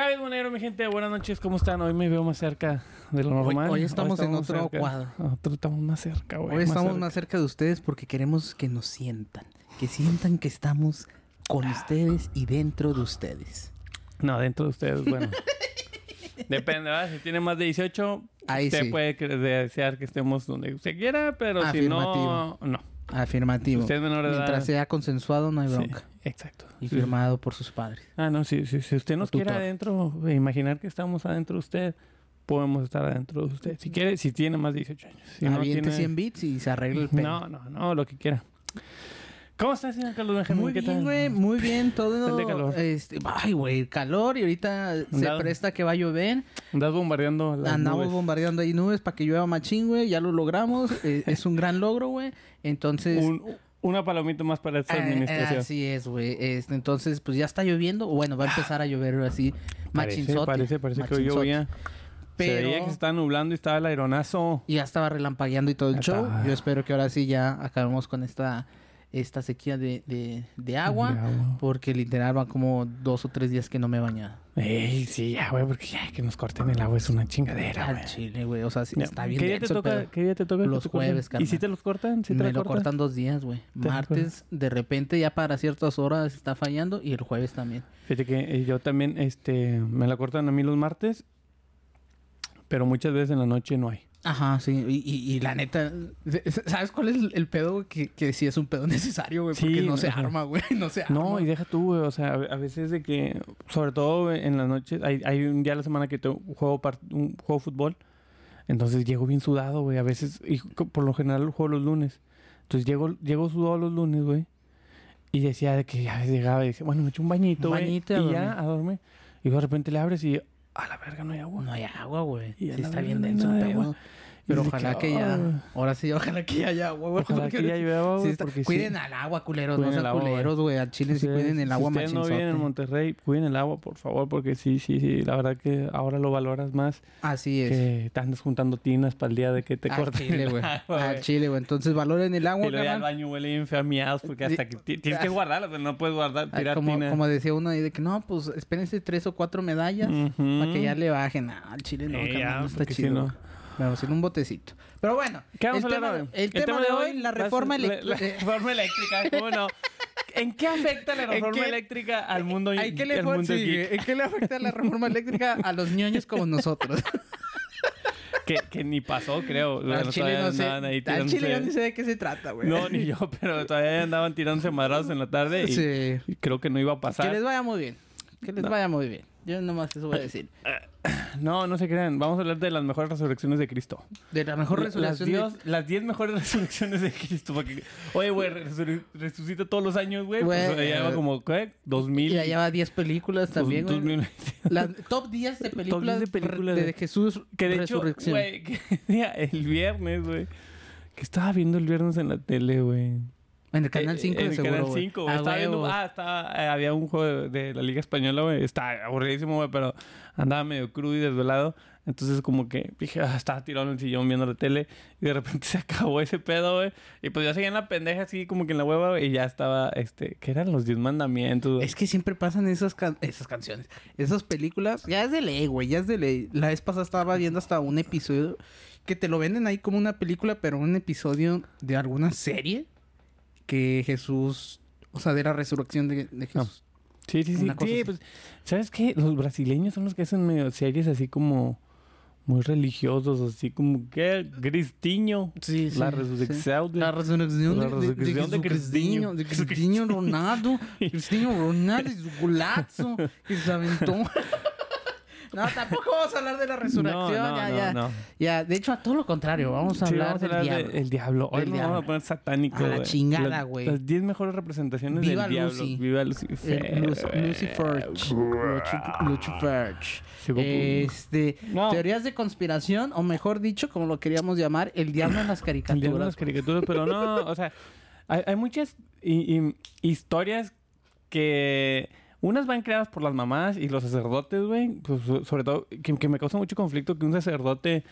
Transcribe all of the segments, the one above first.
¿Qué hay, monero, mi gente? Buenas noches, ¿cómo están? Hoy me veo más cerca de lo normal. hoy estamos en otro cerca. cuadro. Nosotros estamos más cerca, güey. Hoy estamos cerca. más cerca de ustedes porque queremos que nos sientan. Que sientan que estamos con ustedes y dentro de ustedes. No, dentro de ustedes, bueno. Depende, ¿verdad? Si tiene más de 18, Ahí usted sí. puede desear que estemos donde usted quiera, pero si no, Afirmativo. no. Afirmativo. Usted es menor de edad. Mientras sea consensuado, no hay Sí, bronca. exacto. Y Sí. firmado por sus padres. Ah, no, sí, sí. Si usted nos quiere adentro, eh, imaginar que estamos adentro de usted, podemos estar adentro de usted. Si quiere, si tiene más de 18 años. Si no Aviente tiene- 100 bits y se arregla el pelo. No, no, no, lo que quiera. ¿Cómo estás, señor Carlos Benjamín? Muy ¿Qué bien, güey, muy bien, todo. De calor. Este, ay, güey, calor y ahorita se presta que va a llover. Andas bombardeando las Andamos nubes. bombardeando ahí nubes para que llueva machín, güey. Ya lo logramos. Eh, es un gran logro, güey. Entonces. Un- una palomita más para esta Ah, administración. así es, güey. Este, entonces, pues ya está lloviendo. Bueno, va a empezar a llover así parece, machinzote. parece, parece que hoy machinzote. llovía. Se Pero veía que se estaba nublando y estaba el aeronazo. ya estaba relampagueando y todo el Ya show. estaba. Yo espero que ahora sí ya acabemos con esta, esta sequía de, de, de agua. De agua. Porque literal van como dos o tres días que no me he bañado. Ey, sí, ya, güey, porque ya que nos corten el agua es una chingadera, güey. chile, güey. O sea, sí, está bien ¿Qué día, te toca. ¿Qué día te toca? Los te jueves, ¿Y carnal. si te los cortan? ¿Sí te me los lo cortan dos días, güey. Martes, de repente, ya para ciertas horas está fallando. Y el jueves también. Fíjate que eh, yo también, este, me la cortan a mí los martes, pero muchas veces en la noche no hay. Ajá, sí. Y, y, y la neta, ¿sabes cuál es el, pedo? güey? Que, que sí es un pedo necesario, güey. Sí, porque no se ajá. arma, güey. No se arma. No, y deja tú, güey. O sea, a veces de que, sobre todo güey, en las noches, hay, hay un día a la semana que tengo juego, un juego de fútbol. Entonces llego bien sudado, güey. A veces, y por lo general juego los lunes. Entonces llego, llego sudado los lunes, güey. Y decía de que ya llegaba y decía, bueno, me echo un bañito, Un güey. bañito y ya, a dormir. Y de repente le abres y, a la verga, no hay agua. No hay agua, güey. Sí está bien denso el pedo. Pero ojalá que, que, ya... ah. Ahora sí, ojalá que ya haya agua, güey. Ojalá porque que ya llueva, sí güey, porque sí. Cuiden al agua, culeros. Cuiden no sean el culeros, güey. Al chile sí Ustedes- cuiden el agua Si ustedes no viven en Monterrey, cuiden el agua, por favor, porque sí, sí, sí. La verdad que ahora lo valoras más Así es. que te andas juntando tinas para el día de que te Al corten chile, el güey. Al güey. chile, güey. Entonces valoren el agua, Y luego ya al carnal. baño huele bien feamiados porque hasta que ti- tienes que guardarlas, pero no puedes guardar, Ay, tirar como, tina. como decía uno ahí de que no, pues espérense tres o cuatro medallas para que ya le bajen. Ah, al chile no, no está chido. No- a hacer un botecito. Pero bueno, ¿Qué vamos el, a tema, hoy? el tema de hoy, la reforma La, la eléctrica. reforma eléctrica, ¿cómo no? ¿En qué afecta la ¿En reforma eléctrica al mundo ¿En qué, le mundo sí? ¿En qué le afecta la reforma eléctrica a los ñoños como nosotros? Que, que ni pasó, creo. al Bueno, chile no sé. ahí Al chile sé de qué se trata, güey. No, ni yo, pero todavía andaban tirándose madrados en la tarde y, Sí. creo que no iba a pasar. Que les vaya muy bien. Que les No. vaya muy bien. Yo nomás eso voy a decir. No, no se crean. Vamos a hablar de las mejores resurrecciones de Cristo. De la mejor las, resolución. de- Dios- las 10 mejores resurrecciones de Cristo. Porque, oye, güey, resucita todos los años, güey. Pues lleva como, ¿qué? 2000. Y ya lleva 10 películas también, dos- güey. 2000. Las top 10 de películas, 10 de películas de, de- de Jesús Que de hecho, Resurrección. güey, que el viernes, güey. Que estaba viendo el viernes en la tele, güey. En el canal 5 Eh, en de el seguro, Canal güey. 5, güey. Ah, Estaba viendo, ah, estaba, eh, había un juego de, de la Liga Española, güey. Está aburridísimo, güey, pero andaba medio crudo y desvelado. Entonces, como que dije, ah, estaba tirado en el sillón viendo la tele. Y de repente se acabó ese pedo, güey. Y pues yo seguía en la pendeja, así como que en la hueva, güey. Y ya estaba, este, ¿qué eran los 10 mandamientos? güey? Es que siempre pasan esas, can- esas canciones, esas películas. Ya es de ley, güey, ya es de ley. La vez pasada estaba viendo hasta un episodio que te lo venden ahí como una película, pero un episodio de alguna serie que Jesús, o sea, de la resurrección de, de Jesús. Sí, sí, sí. Sí, así. pues, ¿sabes qué? Los brasileños son los que hacen medio series así como muy religiosos, así como que Cristiño. Sí, sí, La sí. resurrección de- La resurrección de, de, resurrección de de Cristiño, de Cristiño Ronaldo, Cristiño Ronaldo y su golazo que se aventó. No, tampoco vamos a hablar de la resurrección, No, no, ya, no, ya. no. Ya, de hecho, a todo lo contrario, vamos a Sí, hablar vamos a del diablo. del diablo. Hoy Del nos vamos diablo. a poner satánico. A la chingada, güey. Las 10 mejores representaciones Viva del diablo. Lucy. Viva Lucifer. El Luc- Lucifer. Luci- Lucifer. Este, teorías de conspiración, o mejor dicho, como lo queríamos llamar, el diablo en las El diablo en caricaturas. las caricaturas, pero no, o sea, hay, hay muchas hi- hi- historias que unas van creadas por las mamás y los sacerdotes, güey, pues so- sobre todo que, que me causa mucho conflicto que un sacerdote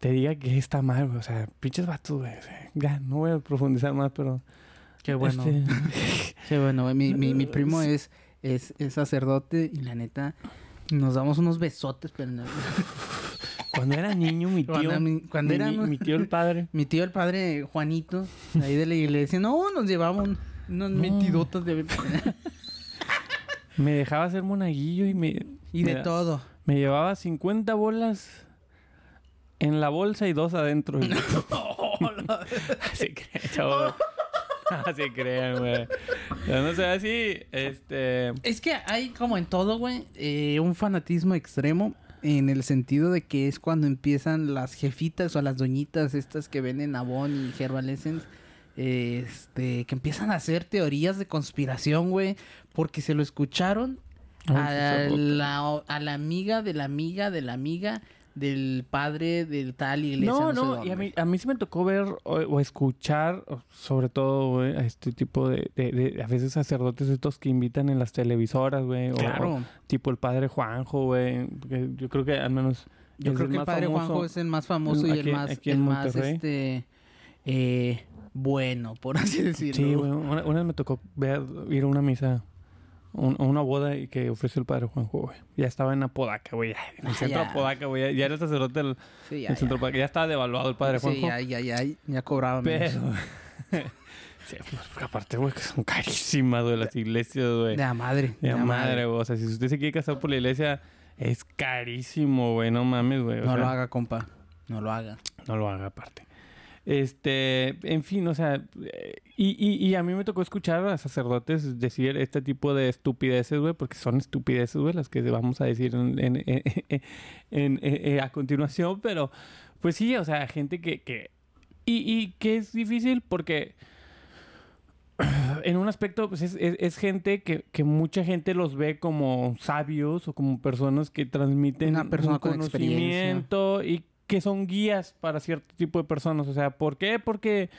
te diga que está mal, güey, o sea, pinches vatos, güey, o sea, ya no voy a profundizar más, pero Qué bueno. este, Qué bueno, güey. Mi, mi, mi primo es, es, es sacerdote y la neta, Nos damos unos besotes, pero no- Cuando era niño, mi tío. Cuando mi- cuando mi, era- ni- mi tío el padre. Mi tío, el padre Juanito, ahí de la iglesia, no, nos llevamos un- unos metidotas de... Me dejaba hacer monaguillo y me. y me de da- todo. Me llevaba 50 bolas en la bolsa y dos adentro. Así creen, chavos. Así creen, güey. No sé, así, este... Es que hay como en todo, güey, eh, un fanatismo extremo en el sentido de que es cuando empiezan las jefitas o las doñitas estas que venden Avon y Herbal Essence, este, que empiezan a hacer teorías de conspiración, güey, porque se lo escucharon a la, a la amiga de la amiga de la amiga del padre del tal iglesia. No, sé no, dónde. y a mí, a mí sí me tocó ver o, o escuchar, sobre todo, güey, a este tipo de, de, de- a veces sacerdotes estos que invitan en las televisoras, güey. Claro. o tipo el padre Juanjo, güey. Yo creo que al menos... Yo creo que el padre famoso. Juanjo es el más famoso y el más, aquí en el más Monterrey. este eh, bueno, por así decirlo. Sí, güey. Una, una vez me tocó ver, ir a una misa, un- una boda y que ofreció el padre Juanjo, güey. Ya estaba en Apodaca, güey. En el Ah, centro de. Apodaca, güey. Ya, ya era el sacerdote del, Sí, ya, del centro Apodaca. Ya estaba devaluado el padre Juanjo. Sí, ya, ya, ya, ya menos. Pero... sí, pues, porque aparte, güey, que son carísimas, güey, las iglesias, güey. De la madre. De la madre, güey. O sea, si usted se quiere casar por la iglesia, es carísimo, güey. No mames, güey. o No lo haga, compa. No lo haga. No lo haga aparte. Este, en fin, o sea, eh, y, y, y a mí me tocó escuchar a sacerdotes decir este tipo de estupideces, güey, porque son estupideces, güey, las que vamos a decir en, en- en- en- en- a continuación, pero pues sí, o sea, gente que, que y, y que es difícil porque en un aspecto, pues es, es- es gente que, que mucha gente los ve como sabios o como personas que transmiten Una persona un con experiencia. conocimiento y que son guías para cierto tipo de personas. O sea, ¿por qué? Porque,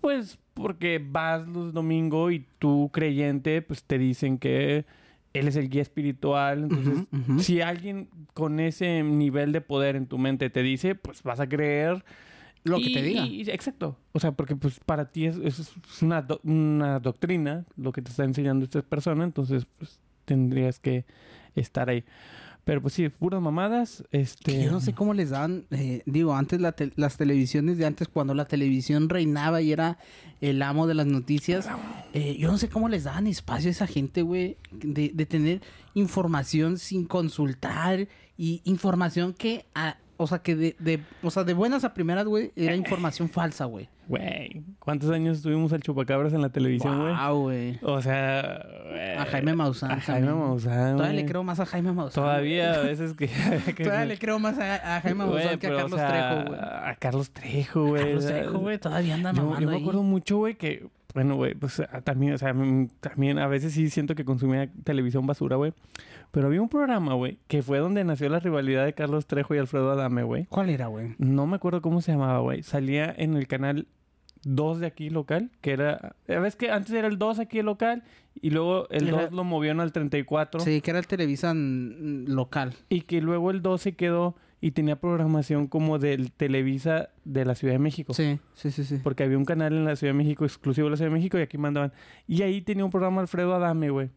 pues, porque vas los domingos y tú creyente, pues te dicen que él es el guía espiritual. Entonces, si alguien con ese nivel de poder en tu mente te dice, pues vas a creer Lo que te diga. y- exacto. O sea, porque pues para ti es, es una, do- una doctrina lo que te está enseñando esta persona, entonces pues tendrías que estar ahí. Pero pues sí, puras mamadas. Este... Que yo no sé cómo les dan, eh, digo, antes la te- las televisiones de antes, cuando la televisión reinaba y era el amo de las noticias, eh, yo no sé cómo les daban espacio a esa gente, güey, de, de tener información sin consultar y información que, a- o sea, que de, de- o sea, de buenas a primeras, güey, era información falsa, güey. Güey, ¿cuántos años tuvimos al chupacabras en la televisión, güey? Wow, güey. O sea... A Jaime Maussan. A Jaime. Maussan, Todavía le creo más a Jaime Maussan. Todavía a veces que... que- Todavía le creo más a, a Jaime Maussan que a pero, o Carlos sea, Trejo, güey. A Carlos Trejo, güey. Carlos Trejo, güey, todavía anda Yo, mamando yo me ahí. acuerdo mucho, güey, que, bueno, güey, pues ah, también, o sea, mm, también a veces sí siento que consumía televisión basura, güey. Pero había un programa, güey, que fue donde nació la rivalidad de Carlos Trejo y Alfredo Adame, güey. ¿Cuál era, güey? No me acuerdo cómo se llamaba, güey. Salía en el canal 2 de aquí local, que era... ¿Ves que antes era el 2 aquí local? Y luego el Era- 2 lo movieron al 34. Sí, que era el Televisa mm, local. Y que luego el 2 se quedó y tenía programación como del Televisa de la Ciudad de México. Sí, sí, sí, sí. Porque había un canal en la Ciudad de México, exclusivo de la Ciudad de México, y aquí mandaban. Y ahí tenía un programa Alfredo Adame, güey.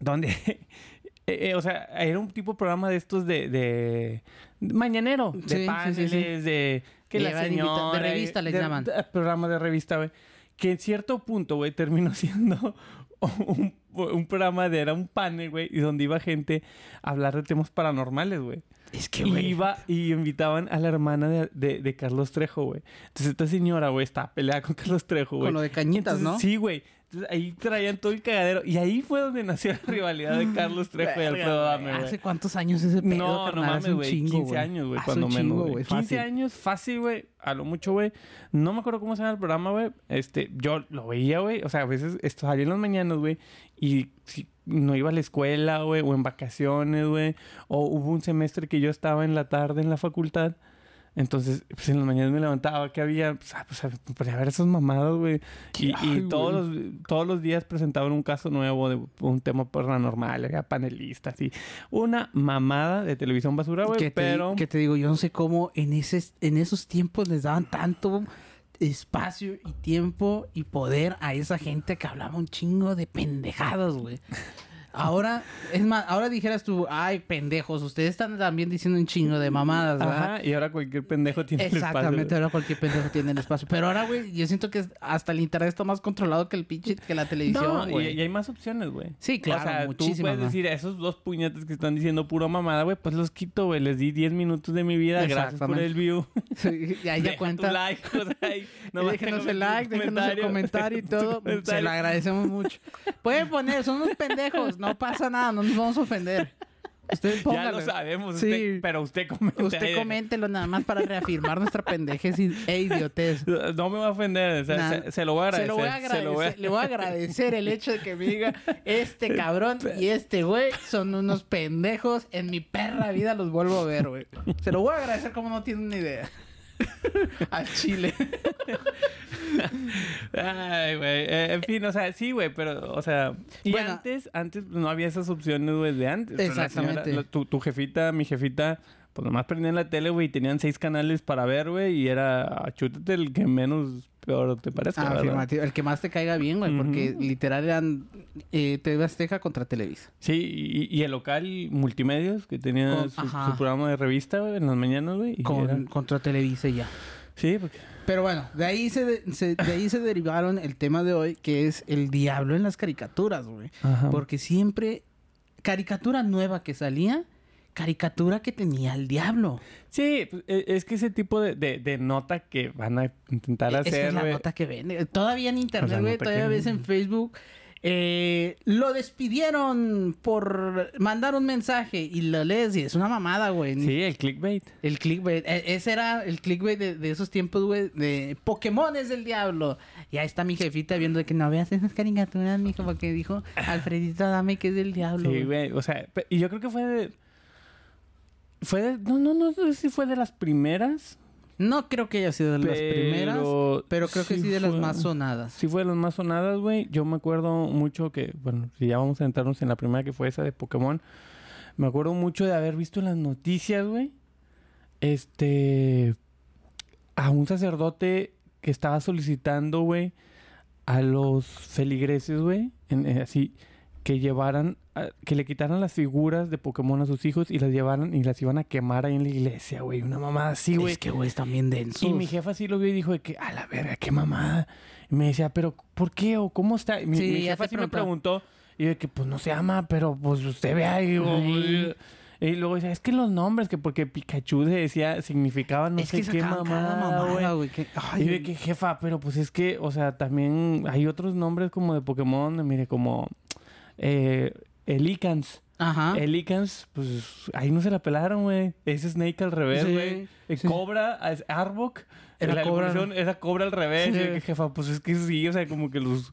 Donde, eh, eh, o sea, era un tipo de programa de estos de, de mañanero, de sí, paneles, sí. de que la señora, de revista les de- llaman. programa de revista, güey. Que en cierto punto, güey, terminó siendo un, un programa de, era un panel, güey, y donde iba gente a hablar de temas paranormales, güey. Es que, Y güey. iba y invitaban a la hermana de, de- de Carlos Trejo, güey. Entonces esta señora, güey, estaba peleada con Carlos Trejo, güey. Con lo de cañitas, Entonces, ¿no? Sí, güey. Entonces ahí traían todo el cagadero. Y ahí fue donde nació la rivalidad de Carlos Trejo y Alfredo. Adame, güey. ¿Hace cuántos años ese pedo, No, no carnal? Hace mames, güey. chingo, 15 güey. años, cuando menos, güey. 15 fácil. años, fácil, güey. A lo mucho, güey. No me acuerdo cómo se llama el programa, güey. Este, yo lo veía, güey. O sea, a veces esto salía en las mañanas, güey. Y si no iba a la escuela, güey, o en vacaciones, güey. O hubo un semestre que yo estaba en la tarde en la facultad. Entonces, pues en las mañanas me levantaba, que había, pues, ah, pues, a, pues, a ver esos mamados, güey. Y, todos, los, todos los días presentaban un caso nuevo de un tema paranormal, había panelistas y una mamada de televisión basura, güey. Pero que te digo, yo no sé cómo en, ese, en esos tiempos les daban tanto espacio y tiempo y poder a esa gente que hablaba un chingo de pendejadas, güey. Ahora, es más, ahora dijeras tú, ay, pendejos, ustedes están también diciendo un chingo de mamadas, ¿verdad? Ajá, y ahora cualquier pendejo tiene el espacio. Exactamente, ahora cualquier pendejo tiene el espacio. Pero ahora, güey, yo siento que hasta el internet está más controlado que el pinche, que la No, televisión, güey. y hay más opciones, güey. Sí, claro, O sea, tú puedes más. decir, esos dos puñetes que están diciendo puro mamada, güey, pues los quito, güey. Les di 10 minutos de mi vida. Gracias por el view. Sí, y ahí ya cuenta. tu like, o sea, nomás déjenos el like, déjenos el comentario y todo. Se lo agradecemos mucho. Pueden poner, son unos pendejos, no pasa nada, no nos vamos a ofender. Usted Ya lo sabemos, Sí. usted- pero usted comente. Usted coméntelo nada más para reafirmar nuestra pendejez e idiotez. No me va a ofender, o sea, Nah. se, se lo voy a Se agradecer. lo voy a se lo voy a- agradecer. Le voy a agradecer el hecho de que me diga, este cabrón y este güey son unos pendejos. En mi perra vida los vuelvo a ver, güey. Se lo voy a agradecer como no tienen ni idea. Al chile. Ay, güey. Eh, en fin, o sea, sí, güey, pero, o sea... Y Bueno. antes, antes no había esas opciones, güey, de antes. Exactamente. señora- la- tu, tu jefita, mi jefita, pues nomás prendían la tele, güey, y tenían seis canales para ver, güey, y era... Chútate el que menos peor te parezca, ¿verdad? Afirmativo. El que más te caiga bien, güey. Porque literal eran eh, TV Azteca contra Televisa. Sí, y, y el local multimedios, que tenía Con- su, programa de revista, güey, en las mañanas, güey. Con, era- Contra Televisa ya. Sí, porque... Pero bueno, de ahí se, de- se- de ahí se derivaron el tema de hoy, que es el diablo en las caricaturas, güey. Porque siempre, caricatura nueva que salía, caricatura que tenía el diablo. Sí, pues, e- es que ese tipo de, de- de nota que van a intentar Esa hacer, es la nota que vende. Todavía en internet, güey, todavía que- ves en Facebook. eh, lo despidieron por mandar un mensaje y lo lees y es una mamada, güey. Sí, el clickbait. El clickbait. E- ese era el clickbait de, de esos tiempos, güey, de Pokémon es del diablo. Y ahí está mi jefita viendo de que no veas esas caricaturas, mijo, porque dijo, Alfredito, dame que es del diablo. Sí, güey. O sea, y yo creo que fue de. Fue de. No, no, no sé si fue de las primeras. No creo que haya sido de las primeras, pero creo que sí de las más sonadas. Sí fue de las más sonadas, güey. Yo me acuerdo mucho que, bueno, si ya vamos a entrarnos en la primera que fue esa de Pokémon, me acuerdo mucho de haber visto en las noticias, güey, este, a un sacerdote que estaba solicitando, güey, a los feligreses, güey, en- eh, así, que llevaran, a- que le quitaran las figuras de Pokémon a sus hijos y las llevaran y las iban a quemar ahí en la iglesia, güey. Una mamada así, güey. es que, güey, están bien densos. Y mi jefa sí lo vio y dijo de que, a la verga, qué mamada. Y me decía, pero ¿por qué o cómo está? Y mi, Sí, mi ya jefa sí me preguntó. Y de que, pues no se ama, pero pues usted vea. Y, digo, Ay. y luego decía, es que los nombres, que porque Pikachu decía, significaban no es sé que qué mamada, güey. güey. Y de que, jefa, pero pues es que, o sea, también hay otros nombres como de Pokémon, mire, como eh, Elicans. Ajá. Elicans, pues ahí no se la pelaron, güey. Es Snake al revés, güey. Sí. Cobra, es Arbok. Era la Cobra. evolución era Cobra al revés. Sí. Y jefa, pues es que sí, o sea, como que los.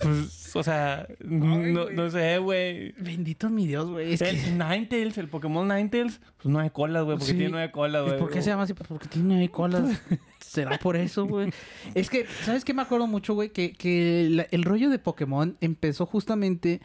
Pues, o sea, no, no sé, güey. Bendito mi Dios, güey. Es El que... Ninetales, el Pokémon Ninetales, pues nueve colas, güey, porque Sí. tiene nueve colas, ¿Y güey. por qué se llama así? Pues porque tiene ahí colas. ¿Será por eso, güey? Es que, ¿sabes qué me acuerdo mucho, güey? Que, que el rollo de Pokémon empezó justamente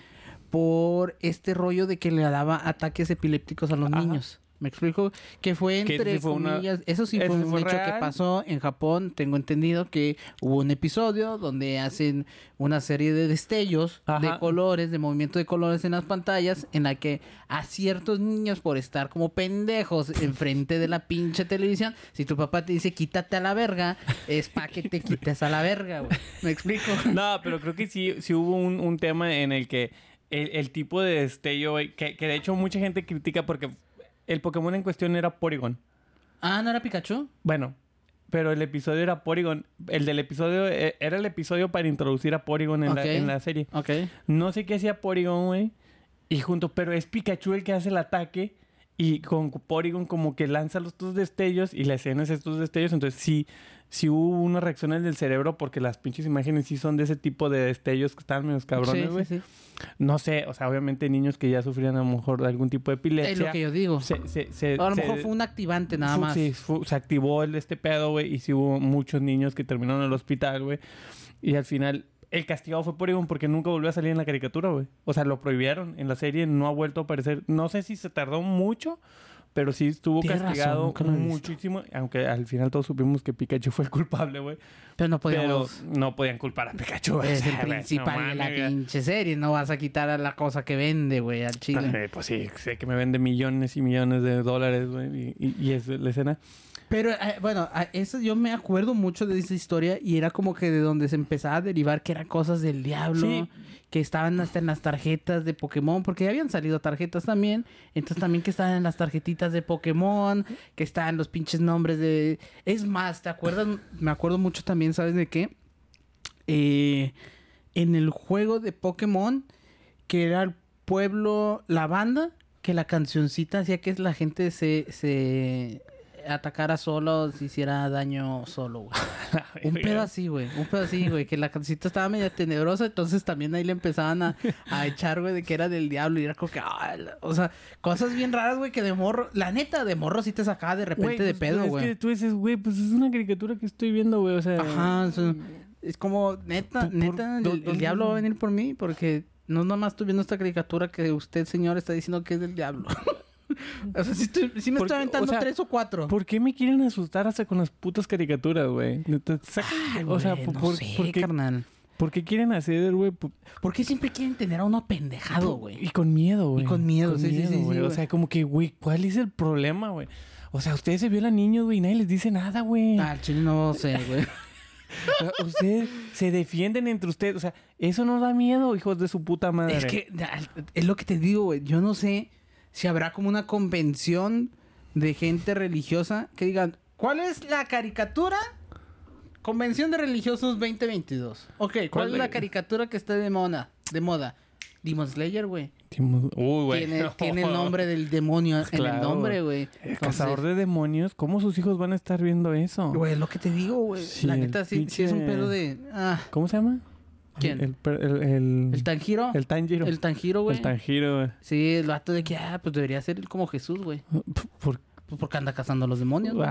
por este rollo de que le daba ataques epilépticos a los Ajá. niños. ¿Me explico? Que fue Que entre sí fue una- comillas... Eso sí fue un hecho que pasó en Japón. Tengo entendido que hubo un episodio donde hacen una serie de destellos de colores, de movimiento de colores en las pantallas, en la que a ciertos niños por estar como pendejos enfrente de la pinche televisión, si tu papá te dice quítate a la verga, es para que te quites a la verga, güey. ¿Me explico? No, pero creo que sí, sí hubo un, un tema en el que el, el tipo de destello, que, que de hecho mucha gente critica porque el Pokémon en cuestión era Porygon. Ah, ¿no era Pikachu? Bueno, pero el episodio era Porygon. El del episodio eh, era el episodio para introducir a Porygon en, la, en la serie. Ok. No sé qué hacía Porygon, güey. Y junto, pero es Pikachu el que hace el ataque. Y con Porygon como que lanza los dos destellos y la escena es estos destellos. Entonces sí, sí hubo unas reacciones del cerebro porque las pinches imágenes sí son de ese tipo de destellos que están medio cabrones, güey. sí, sí. No sé, o sea, obviamente niños que ya sufrían a lo mejor de algún tipo de epilepsia. Es lo que yo digo. se, se, se- a lo mejor fue un activante nada más. Sí, fu- se activó el, este pedo, güey. Y sí hubo muchos niños que terminaron en el hospital, güey. Y al final, el castigado fue Porygon porque nunca volvió a salir en la caricatura, güey. O sea, lo prohibieron en la serie, no ha vuelto a aparecer. No sé si se tardó mucho, Pero sí estuvo Tienes castigado muchísimo. Aunque al final todos supimos que Pikachu fue el culpable, güey. Pero no Pero podíamos... no podían culpar a Pikachu. güey. Es el principal no de la pinche serie. No vas a quitar a la cosa que vende, güey, al chile. Pues sí, sé que me vende millones y millones de dólares, güey. Y, y- y es la escena. Pero eh, bueno, a- eso yo me acuerdo mucho de esa historia y era como que de donde se empezaba a derivar que eran cosas del diablo, Sí. que estaban hasta en las tarjetas de Pokémon, porque ya habían salido tarjetas también, entonces también que estaban en las tarjetitas de Pokémon, que estaban los pinches nombres de... Es más, ¿te acuerdas? Me acuerdo mucho también, ¿sabes de qué? Eh, en el juego de Pokémon, que era el pueblo, la banda, que la cancioncita hacía que la gente se, se atacara solo, se hiciera daño solo, güey. Un pedo así, güey. Un pedo así, güey. Que la cancioncita estaba media tenebrosa, entonces también ahí le empezaban a, a echar, güey, de que era del diablo. Y era como que, ah, la- o sea, cosas bien raras, güey, que de morro, la neta, de morro sí te sacaba de repente de pues, pedo, Es güey. que tú dices, güey, pues es una caricatura que estoy viendo, güey. O sea. Ajá, o sea, es como, neta, Por- por- neta, el, do- el ¿dónde- diablo va a venir por mí porque no nomás estoy viendo esta caricatura que usted, señor, está diciendo que es del diablo. o sea, sí, sí me estoy aventando o sea, tres o cuatro. ¿Por qué me quieren asustar hasta con las putas caricaturas, güey? O sea, güey, por, no por- sé, ¿por qué, carnal. por qué quieren hacer, güey? Por- ¿Por qué siempre quieren tener a uno apendejado, güey? Y con miedo, güey. Y con miedo, sí, sí, sí. O sea, como que, güey, ¿cuál es el problema, güey? O sea, ustedes se violan niños, güey, y nadie les dice nada, güey. Ah, chile no sé, güey. Ustedes se defienden entre ustedes. O sea, eso no da miedo, hijos de su puta madre. es que es lo que te digo, güey. Yo no sé si habrá como una convención de gente religiosa que digan, ¿cuál es la caricatura? Convención de religiosos 2022. Ok, ¿cuál, ¿Cuál es la caricatura que está de moda? De moda. Demon Slayer, güey. Uy, güey. Tiene, tiene el nombre del demonio en el nombre, güey. El cazador de demonios, ¿cómo sus hijos van a estar viendo eso? Güey, es lo que te digo, güey. Sí, la neta, sí, sí es un pedo de... Ah, ¿Cómo se llama? ¿Quién? El, el, el, ¿El Tanjiro? el Tanjiro. El Tanjiro, güey. El Tanjiro, güey. Sí, el vato de que, ah, pues debería ser como Jesús, güey. Por- Pues porque anda cazando a los demonios, güey.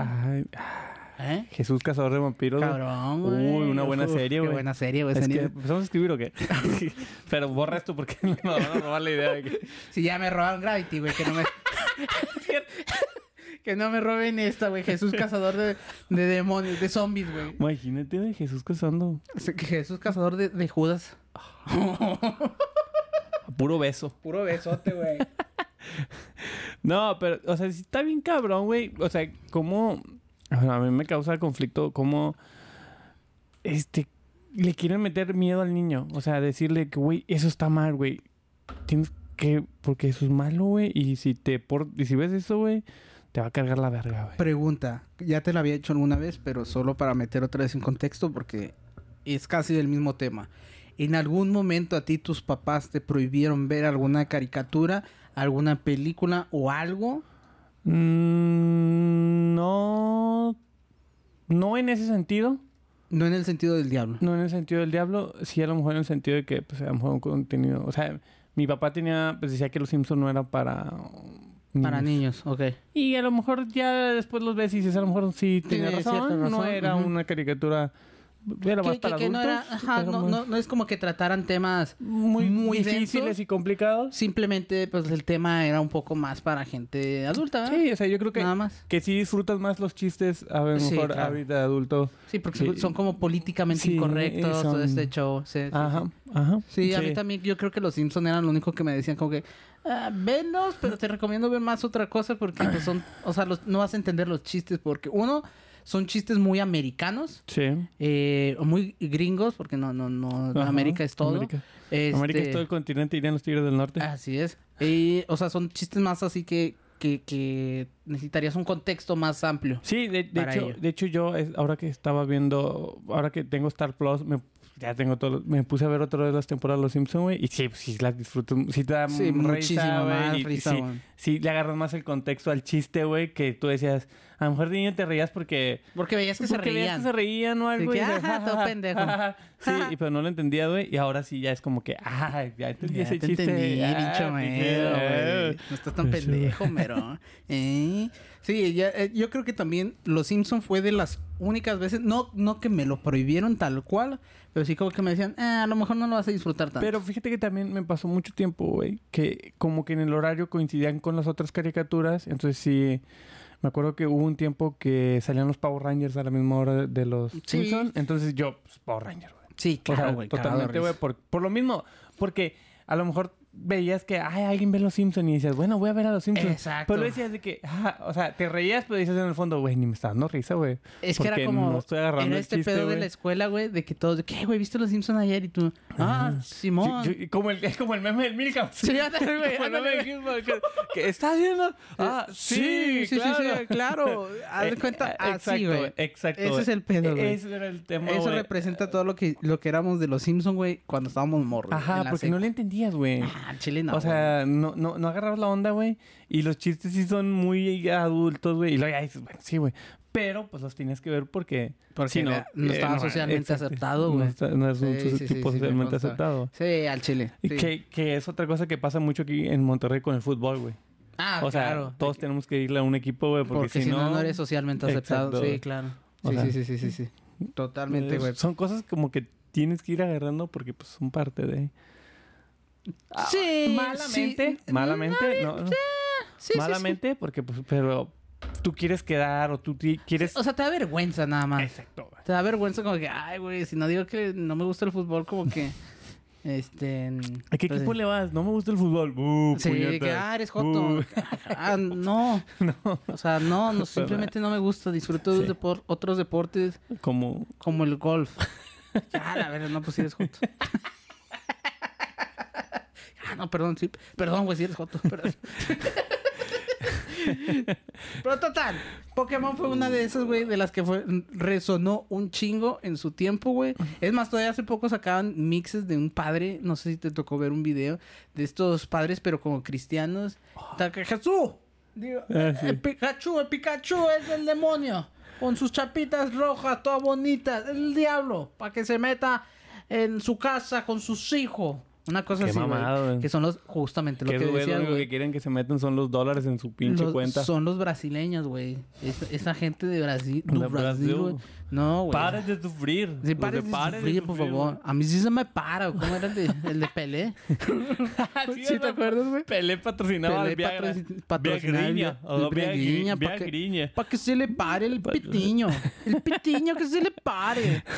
¿Eh? Jesús Cazador de Vampiros. güey. Cabrón, Uy, güey. una buena Uf, serie, Qué güey. buena serie, güey. Es que, ¿Empezamos a escribir o qué? Pero borra esto porque nos van a robar la idea de que... Si ya me robaron Gravity, güey, que no me... que no me roben esta, güey. Jesús cazador de, de demonios, de zombies, güey. Imagínate de Jesús cazando Jesús cazador de, de Judas. puro beso. Puro besote, güey. No, pero, o sea, sí está bien cabrón, güey. O sea, cómo... A mí me causa conflicto cómo... Este... Le quieren meter miedo al niño. O sea, decirle que, güey, eso está mal, güey. Tienes que... Porque eso es malo, güey. Y si te... Por... Y si ves eso, güey... Te va a cargar la verga, güey. Pregunta. Ya te la había hecho alguna vez, pero solo para meter otra vez en contexto porque es casi del mismo tema. ¿En algún momento a ti tus papás te prohibieron ver alguna caricatura, alguna película o algo? Mm, no... No en ese sentido. No en el sentido del diablo. No en el sentido del diablo, sí a lo mejor en el sentido de que, pues, a lo mejor un contenido... O sea, mi papá tenía... Pues decía que Los Simpsons no era para... Para niños, ok. Y a lo mejor ya después los ves y dices, a lo mejor sí Tiene razón. cierta No razón, era ujú. una caricatura... Era más Que, para que no adultos. era, ajá, no, no, no es como que trataran temas muy, muy difíciles densos. y complicados. Simplemente, pues el tema era un poco más para gente adulta, ¿verdad? Sí, o sea, yo creo que, Nada más. que sí disfrutas más los chistes a lo Sí, mejor claro. ahorita de adulto. Sí, porque Sí. son- como políticamente Sí, incorrectos, son- todo este show. Ajá, ajá. Sí, a mí también yo creo que los Simpson eran lo único que me decían como que ah, venos, pero te recomiendo ver más otra cosa porque pues, son, o sea, los- no vas a entender los chistes porque uno son chistes muy americanos, Sí. eh, muy gringos porque no no no Ajá, América es todo. América. Este, América es todo el continente, irían los Tigres del Norte. Así es. Y, o sea, son chistes más así que, que, que necesitarías un contexto más amplio. Sí, de, hecho, ello. de hecho yo es- ahora que estaba viendo, ahora que tengo Star Plus, me, ya tengo todo, me puse a ver otra vez las temporadas de Los Simpsons, güey, y sí, pues, sí las disfruto, sí te da Sí, risa, muchísimo güey, más y- y risa, sí, sí le agarras más el contexto al chiste, güey, que tú decías, a lo mejor de niño te reías porque... Porque veías que se porque veías reían. que se reían o algo. que, y dices, "Ajá, todo pendejo". sí, y pero no lo entendía, güey. Y ahora sí ya es como que, ah, ya entendí Ya ese te chiste. entendí, ah, pinche pinche- Homero, güey. ah. No estás tan Pues sí, pendejo, mero. ¿Eh? Sí, ya, eh, yo creo que también Los Simpson fue de las únicas veces, no, no que me lo prohibieron tal cual, pero sí como que me decían, ah, a lo mejor no lo vas a disfrutar tanto. Pero fíjate que también me pasó mucho tiempo, güey, que como que en el horario coincidían con las otras caricaturas. Entonces sí, me acuerdo que hubo un tiempo que salían los Power Rangers a la misma hora de los Sí. Simpsons. Entonces yo, pues, Power Ranger, güey. sí, claro, güey. totalmente, güey, por, por lo mismo. Porque a lo mejor veías que, ay, alguien ve los Simpsons y decías, bueno, voy a ver a los Simpsons. Exacto. Pero decías de que, ah, o sea, te reías, pero dices en el fondo, güey, ni me está dando risa, güey. Es que era como. no estoy agarrando era el este chiste, pedo de güey. la escuela, güey, de que todos. ¿Qué, güey? ¿Viste los Simpsons ayer? Y tú. Ah, Simón. Yo- yo- como el, es como el meme del Milhouse. Sí, güey, meme ándale, de Gizmo, que, estás viendo. Ah, sí, sí, sí, claro. sí, claro. Haz de Eh, cuenta, eh, así, exacto, güey. Exacto. Ese es el pedo, güey. Ese era el tema, Eso güey. representa todo lo que, lo que éramos de los Simpsons, güey, cuando estábamos morros. Ajá, porque no le entendías, güey. Al chile no. o sea, no, no, no agarrabas la onda, güey. Y los chistes sí son muy adultos, güey. Y luego ya dices, bueno, sí, güey. Pero pues los tenías que ver porque. Porque si era- no estaba socialmente exacto. acepado, No, güey. está- no es un Sí, tipo sí, socialmente aceptado. Sí, al chile. Y sí. Que, que es otra cosa que pasa mucho aquí en Monterrey con el fútbol, güey. Ah, o sea, claro. todos tenemos que irle a un equipo, güey, porque, Porque, si no, no eres socialmente aceptado. Exacto. Sí, claro. O Sí, sea, sí, sí, sí, sí, sí. Totalmente, eh, güey. Son cosas como que tienes que ir agarrando porque pues son parte de... Ah, Sí, Malamente, sí. malamente, no, Sí, malamente porque pues, pero tú quieres quedar o tú quieres... O sea, te da vergüenza nada más. Exacto. Te da vergüenza como que, ay, güey, si no digo que no me gusta el fútbol, como que, este... ¿A qué pues, equipo le vas? No me gusta el fútbol. Uh, Sí, puñetas. que, ah, eres joto. Uh. Ah, no. O sea, no, no, simplemente no me gusta. Disfruto de depor- otros deportes Como... como el golf. Ah, la verdad, no, pues sí eres joto. Ah, no, perdón, sí. Perdón, güey, sí eres joto. Perdón. Pero total, Pokémon fue una de esas, güey, de las que fue, resonó un chingo en su tiempo, güey. Es más, todavía hace poco sacaban mixes de un padre, no sé si te tocó ver un video, de estos padres, pero como cristianos. Pikachu, digo, Ah, sí. el Pikachu, el Pikachu es el demonio, con sus chapitas rojas, todas bonitas, el diablo, para que se meta en su casa con sus hijos. Una cosa Qué así, güey, mamada, güey. Que son los, justamente lo Que güey, lo único güey. que quieren que se metan son los dólares en su pinche Los- cuenta. Son los brasileños, güey. Esa, esa gente de Brasil. De Brasil, Brasil. güey. No, güey. Pare de sufrir. Sí, Los de sufrir, por favor. güey. A mí sí se me para. ¿Cómo era el de, el de Pelé? Sí, ¿Sí te acuerdas, güey? Pelé patrocinaba Pelé al Viagra. patrocinaba el Viagriña. Via- O el Viagriña, Viagri- pa' que- Viagriña. Para que se le pare el pitiño. El pitiño que se le pare.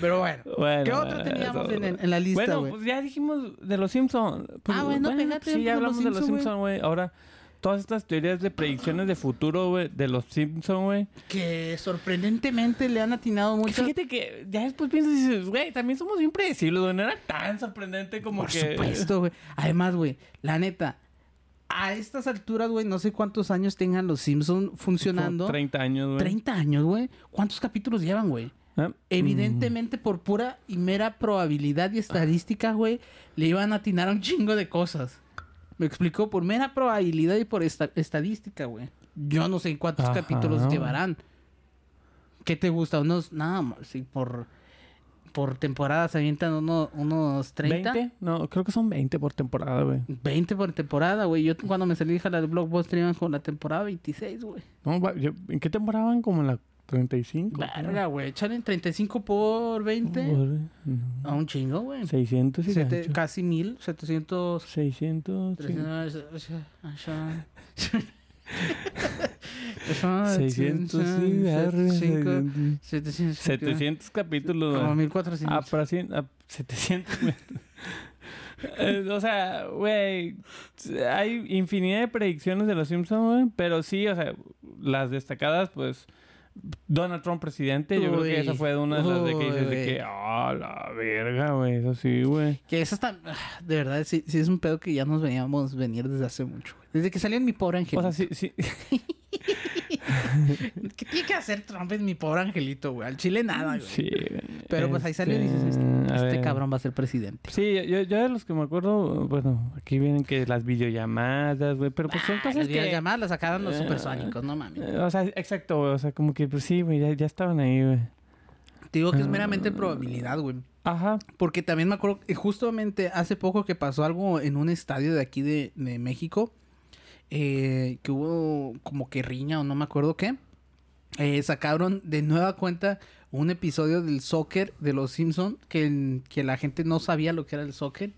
Pero bueno. Bueno, ¿Qué otro teníamos eso- en, la lista, Bueno, pues ya dijimos de los Simpsons. Ah, bueno, pégate, Sí, ya hablamos de los. Simpsons, güey. Ahora, todas estas teorías de predicciones de futuro, güey, de los Simpsons, güey. Que sorprendentemente le han atinado mucho. Fíjate que ya después piensas y dices, güey, también somos bien predecibles, güey. No era tan sorprendente como Por que... supuesto, güey. Además, güey, la neta, a estas alturas, güey, no sé cuántos años tengan los Simpsons funcionando. Como 30 años, güey. 30 años, güey. ¿Cuántos capítulos llevan, güey? Ah, Evidentemente, por pura y mera probabilidad y estadística, güey, le iban a atinar a un chingo de cosas. ¿Me explicó? Por mera probabilidad y por esta- estadística, güey. Yo no sé cuántos Ajá. capítulos llevarán. ¿Qué te gusta? Unos, nada más, sí, por, por temporada se avientan uno- unos 30. ¿20? No, creo que son 20 por temporada, güey. 20 por temporada, güey. Yo cuando me salí de la de Blockbuster iban con la temporada 26, güey. No, yo- ¿En qué temporada van? Como en la 35. Verga, güey. Echale 35 por 20. Por- no, A un chingo, güey. 600 y gancho. casi mil, 700... 600. sí. 600 y arre, 700, 700 capítulos. Como güey. 1400. Ah, para cien- ah, 700. Eh, o sea, güey, hay infinidad de predicciones de los Simpsons, güey, pero sí, o sea, las destacadas, pues, Donald Trump presidente, yo creo que esa fue una de las de que dices de que, ah, la verga, güey, eso sí, güey. Que eso está... ah, De verdad, sí, sí es un pedo que ya nos veníamos venir desde hace mucho. güey. Desde que salió en Mi Pobre Ángel. O sea, sí, sí. ¿Qué tiene que hacer Trump en mi pobre angelito, güey? Al Chile nada, güey. Sí. Pero pues ahí salió y dices, Este, este, este cabrón va a ser presidente. Sí, yo, yo de los que me acuerdo, bueno, aquí vienen que las videollamadas, güey, pero pues son Ah, cosas las que... videollamadas las sacaron los Eh, supersónicos, no mames. Eh, O sea, exacto, güey, o sea, como que pues sí, güey, ya, ya estaban ahí, güey. Te digo que es ah. meramente probabilidad, güey. Ajá. Porque también me acuerdo que justamente hace poco que pasó algo en un estadio de aquí de, de México. Eh, que hubo como que riña o no me acuerdo qué. eh, sacaron de nueva cuenta un episodio del soccer de los Simpson que, que la gente no sabía lo que era el soccer.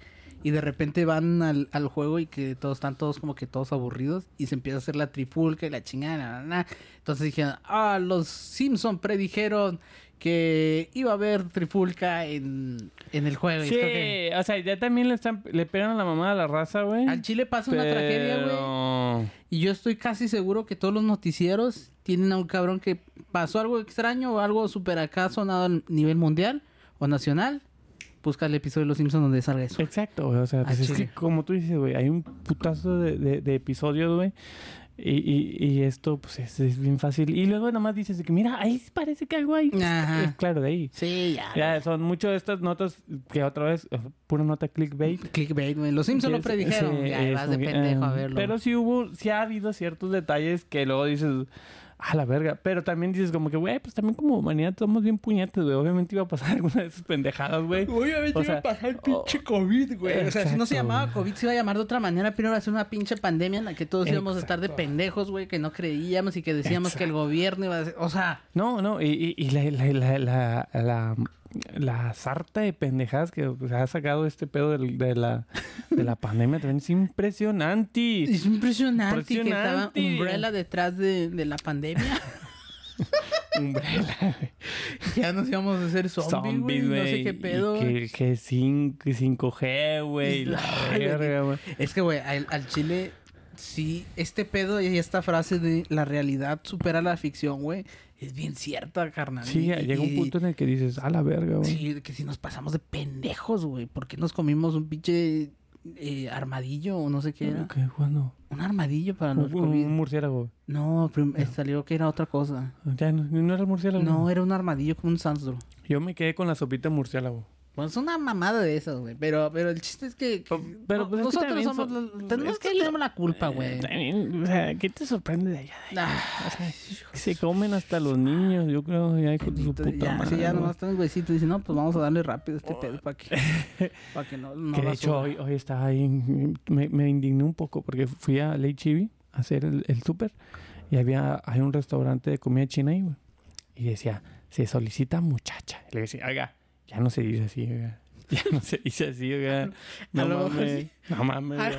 Y de repente van al, al juego y que todos están todos como que todos aburridos. Y se empieza a hacer la trifulca y la chingada. Entonces dijeron, ah, los Simpson predijeron que iba a haber trifulca en, en el juego. Sí, que o sea, ya también le están le pegan a la mamá a la raza, güey. al Chile pasa una tragedia, güey. Y yo estoy casi seguro que todos los noticieros tienen a un cabrón que pasó algo extraño o algo súper acá sonado a nivel mundial o nacional. Busca el episodio de Los Simpsons donde salga eso. Exacto, güey. O sea, pues es que como tú dices, güey, hay un putazo de, de, de episodios, güey. Y, y, y esto, pues, es, es bien fácil. Y luego nomás dices de que, mira, ahí parece que algo hay. Ajá. Es claro, de ahí. Sí, ya. Ya, son muchas de estas notas que otra vez, eh, pura nota clickbait. Clickbait, güey. Los Simpsons lo predijeron. sí, ya, vas de que, pendejo a eh, verlo. Pero sí hubo, sí ha habido ciertos detalles que luego dices, a la verga. Pero también dices como que, güey, pues también como humanidad somos bien puñetes, güey. Obviamente iba a pasar alguna de esas pendejadas, güey. Obviamente O iba a pasar el oh, pinche COVID, güey. O sea, si no se llamaba. COVID, se iba a llamar de otra manera. Pero iba a ser una pinche pandemia en la que todos íbamos a estar de pendejos, güey. Que no creíamos y que decíamos que el gobierno iba a... ser- O sea... No, no, y, y, y la, la, la, la, la, sarta de pendejadas que ha sacado este pedo del- de, la, de la pandemia también es impresionante. Es impresionante, que estaba. Umbrella detrás de, de la pandemia. Umbrella, ya nos íbamos a hacer zombies, güey. No sé qué pedo. Que, que 5, 5G, güey. La Ay, güey. verga, güey. Es que, güey, al, al chile, sí, este pedo y esta frase de la realidad supera la ficción, güey, es bien cierta, carnal. Sí, Y- llega un punto en el que dices, a la verga, güey. Sí, que si nos pasamos de pendejos, güey. ¿Por qué nos comimos un pinche eh, armadillo o no sé qué era? ¿Qué? ¿Cuándo? Un armadillo para Un, los un COVID. murciélago. No, eh, salió que era otra cosa. Ya, no, no era el murciélago. No, era un armadillo como un Sandstorm. Yo me quedé con la sopita murciélago. Pues una mamada de esas, güey. Pero, pero el chiste es que, que Pero, pues, es que nosotros también somos son- los- tenemos es que que tenemos la culpa, Eh, güey. o sea, ¿qué te sorprende de allá? Ah, Se comen hasta los niños, yo creo, ya con su puta ya, madre. sí, ya nomás están huesitos. Dicen, no, pues vamos a darle rápido a este pedo para que, para que no, no que de hecho hoy, hoy estaba ahí, me, me indigné un poco porque fui a Ley Chibi a hacer el, el súper y había hay un restaurante de comida china ahí, güey. Y decía, se solicita muchacha. Y le decía, oiga, ya no se dice así, oiga. Ya no se dice así, oiga. No mejor mames, sí. no mames.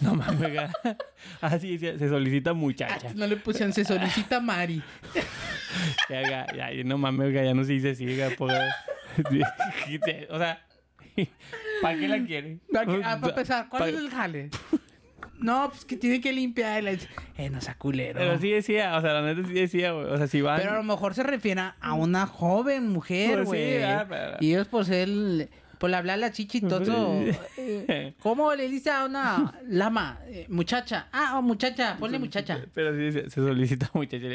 No mames. Así decía, se solicita muchacha. No le pusieron, se solicita Mari. Ya, ya, ya, no mames, ya no se dice así, por... o sea, ¿para qué la quiere? Ah, para empezar, ¿cuál Pa- es el jale? No, pues que tiene que limpiar. Eh, no sea culero. Pero sí decía, o sea, la neta sí decía, güey. O sea, si van... Pero a lo mejor se refiere a una joven mujer, Pues sí, güey. ah, pero- Y ellos por ser... Por hablar la chichi todo. eh, ¿Cómo le dice a una lama? Eh, muchacha. Ah, oh, muchacha. Ponle muchacha. Pero sí decía, se solicita muchacha.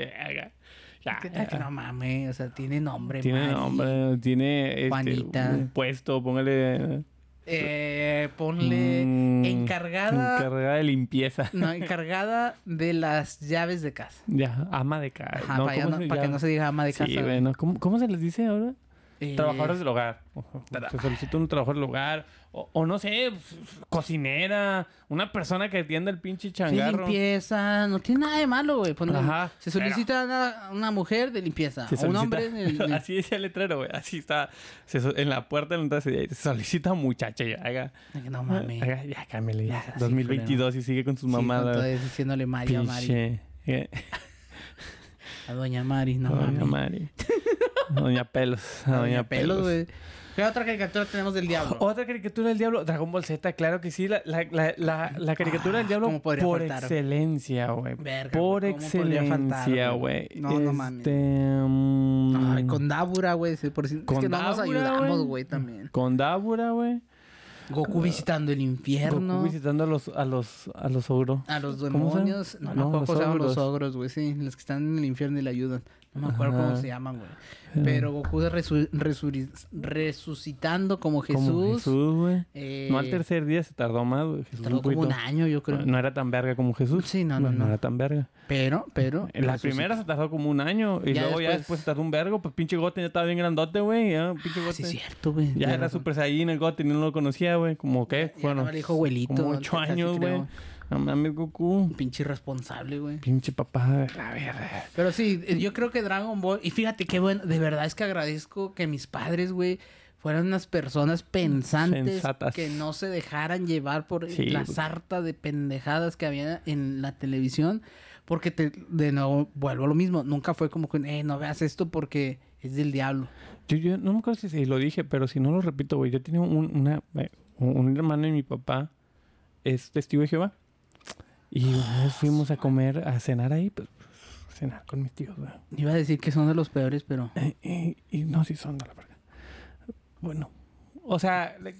Ya, ¿Qué tal que ya. no mames? O sea, tiene nombre, Tiene Mari. nombre, tiene este, Juanita. un puesto, póngale... Eh, ponle mm, encargada... Encargada de limpieza. No, encargada de las llaves de casa. Ya, ama de casa. Ajá, No, para, ya ¿cómo no- se para que no se diga ama de casa. Sí, bueno, ¿cómo, ¿cómo se les dice ahora? Eh, Trabajadores del hogar. Se solicita un trabajador del hogar. O, o no sé, cocinera. Una persona que atienda el pinche Sí, changarro. limpieza, no tiene nada de malo, güey. Ajá, Se solicita una, una mujer de limpieza. Se o un hombre de, de- Así decía el letrero, güey. Así está. Se so- en la puerta de la se solicita muchacha. Ya, haga, No mames. haga- ya cámbiale. Ya, Ya, sí, 2022 y sigue con sus Sí, con mamadas. todo diciéndole Mari a Mari. Eh, A Doña Mari, no Doña mames. Mari. Doña Pelos. A Doña, Pelos. güey. ¿Qué otra caricatura tenemos del diablo? Otra caricatura del diablo, Dragon Ball Z, claro que sí, la, la, la, caricatura del Ah, diablo ¿cómo podría por faltar? excelencia, güey. Por güey, ¿cómo podría faltar, excelencia, güey? No, no mames. Este, mm, Ay, con Dabura, güey. sí, por si- es Con que no nos ayudamos, güey. también. Con Dabura, güey. Goku visitando el infierno. Goku visitando a los, a los, a los ogros. A los demonios. No, no, No, los los ogros, güey. Sí, los que están en el infierno y le ayudan. No me acuerdo cómo se llaman, güey. Pero Goku resu- resuri- resucitando como Jesús. Como Jesús, güey. eh, No al tercer día se tardó más, güey. Jesús tardó un como un año, yo creo. No era tan verga como Jesús. Sí, no, no, No no. era tan verga. Pero, pero. En la primera se tardó como un año. Y Ya luego ya después- se tardó un vergo. Pues pinche Goten ya estaba bien grandote, güey. Ya, pinche Ah, sí, cierto, güey. Ya era. Super Saiyan el Goten y no lo conocía, güey. Como que, Ya bueno, no le dijo abuelito. como ocho años, güey. No mames, Goku. Pinche irresponsable, güey. Pinche papá de la verga. Pero sí, eh, yo creo que Dragon Ball. Y fíjate qué bueno. De verdad es que agradezco que mis padres, güey, fueran unas personas pensantes. Sensatas. Que no se dejaran llevar por Sí, la güey. sarta de pendejadas que había en la televisión. Porque te, de nuevo, vuelvo a lo mismo. Nunca fue como que, eh, no veas esto porque es del diablo. Yo, yo no me acuerdo si, si lo dije, pero si no lo repito, güey. Yo tenía un, una, eh, un hermano y mi papá es testigo de Jehová. Y una vez fuimos a comer, a cenar ahí, pues, cenar con mis tíos, güey. Iba a decir que son de los peores, pero. Eh, eh, y no, si son de la verga. Bueno, o sea, la,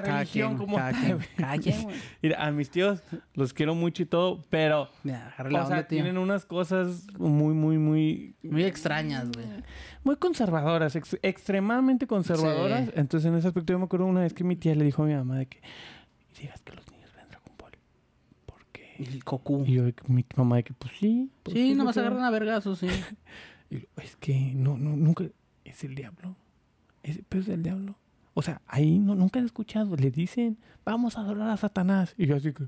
Cada religión quien, como cada tal, quien, cada quien. Mira, a mis tíos los quiero mucho y todo, pero, Ya, o sea, tío. tienen unas cosas muy, muy, muy, Muy extrañas, güey. muy conservadoras, ex- extremadamente conservadoras. Sí. Entonces, en ese aspecto, yo me acuerdo una vez que mi tía le dijo a mi mamá de que digas que los niños ven Dragon Ball. Porque... El Goku. Y yo, mi mamá de que, pues sí. pues, Sí, nomás agarran a vergazos, sí. Y yo, es que no, no, nunca. Es el diablo. Es, pero es el diablo. O sea, ahí no, nunca he escuchado. Le dicen, vamos a adorar a Satanás. Y yo así que,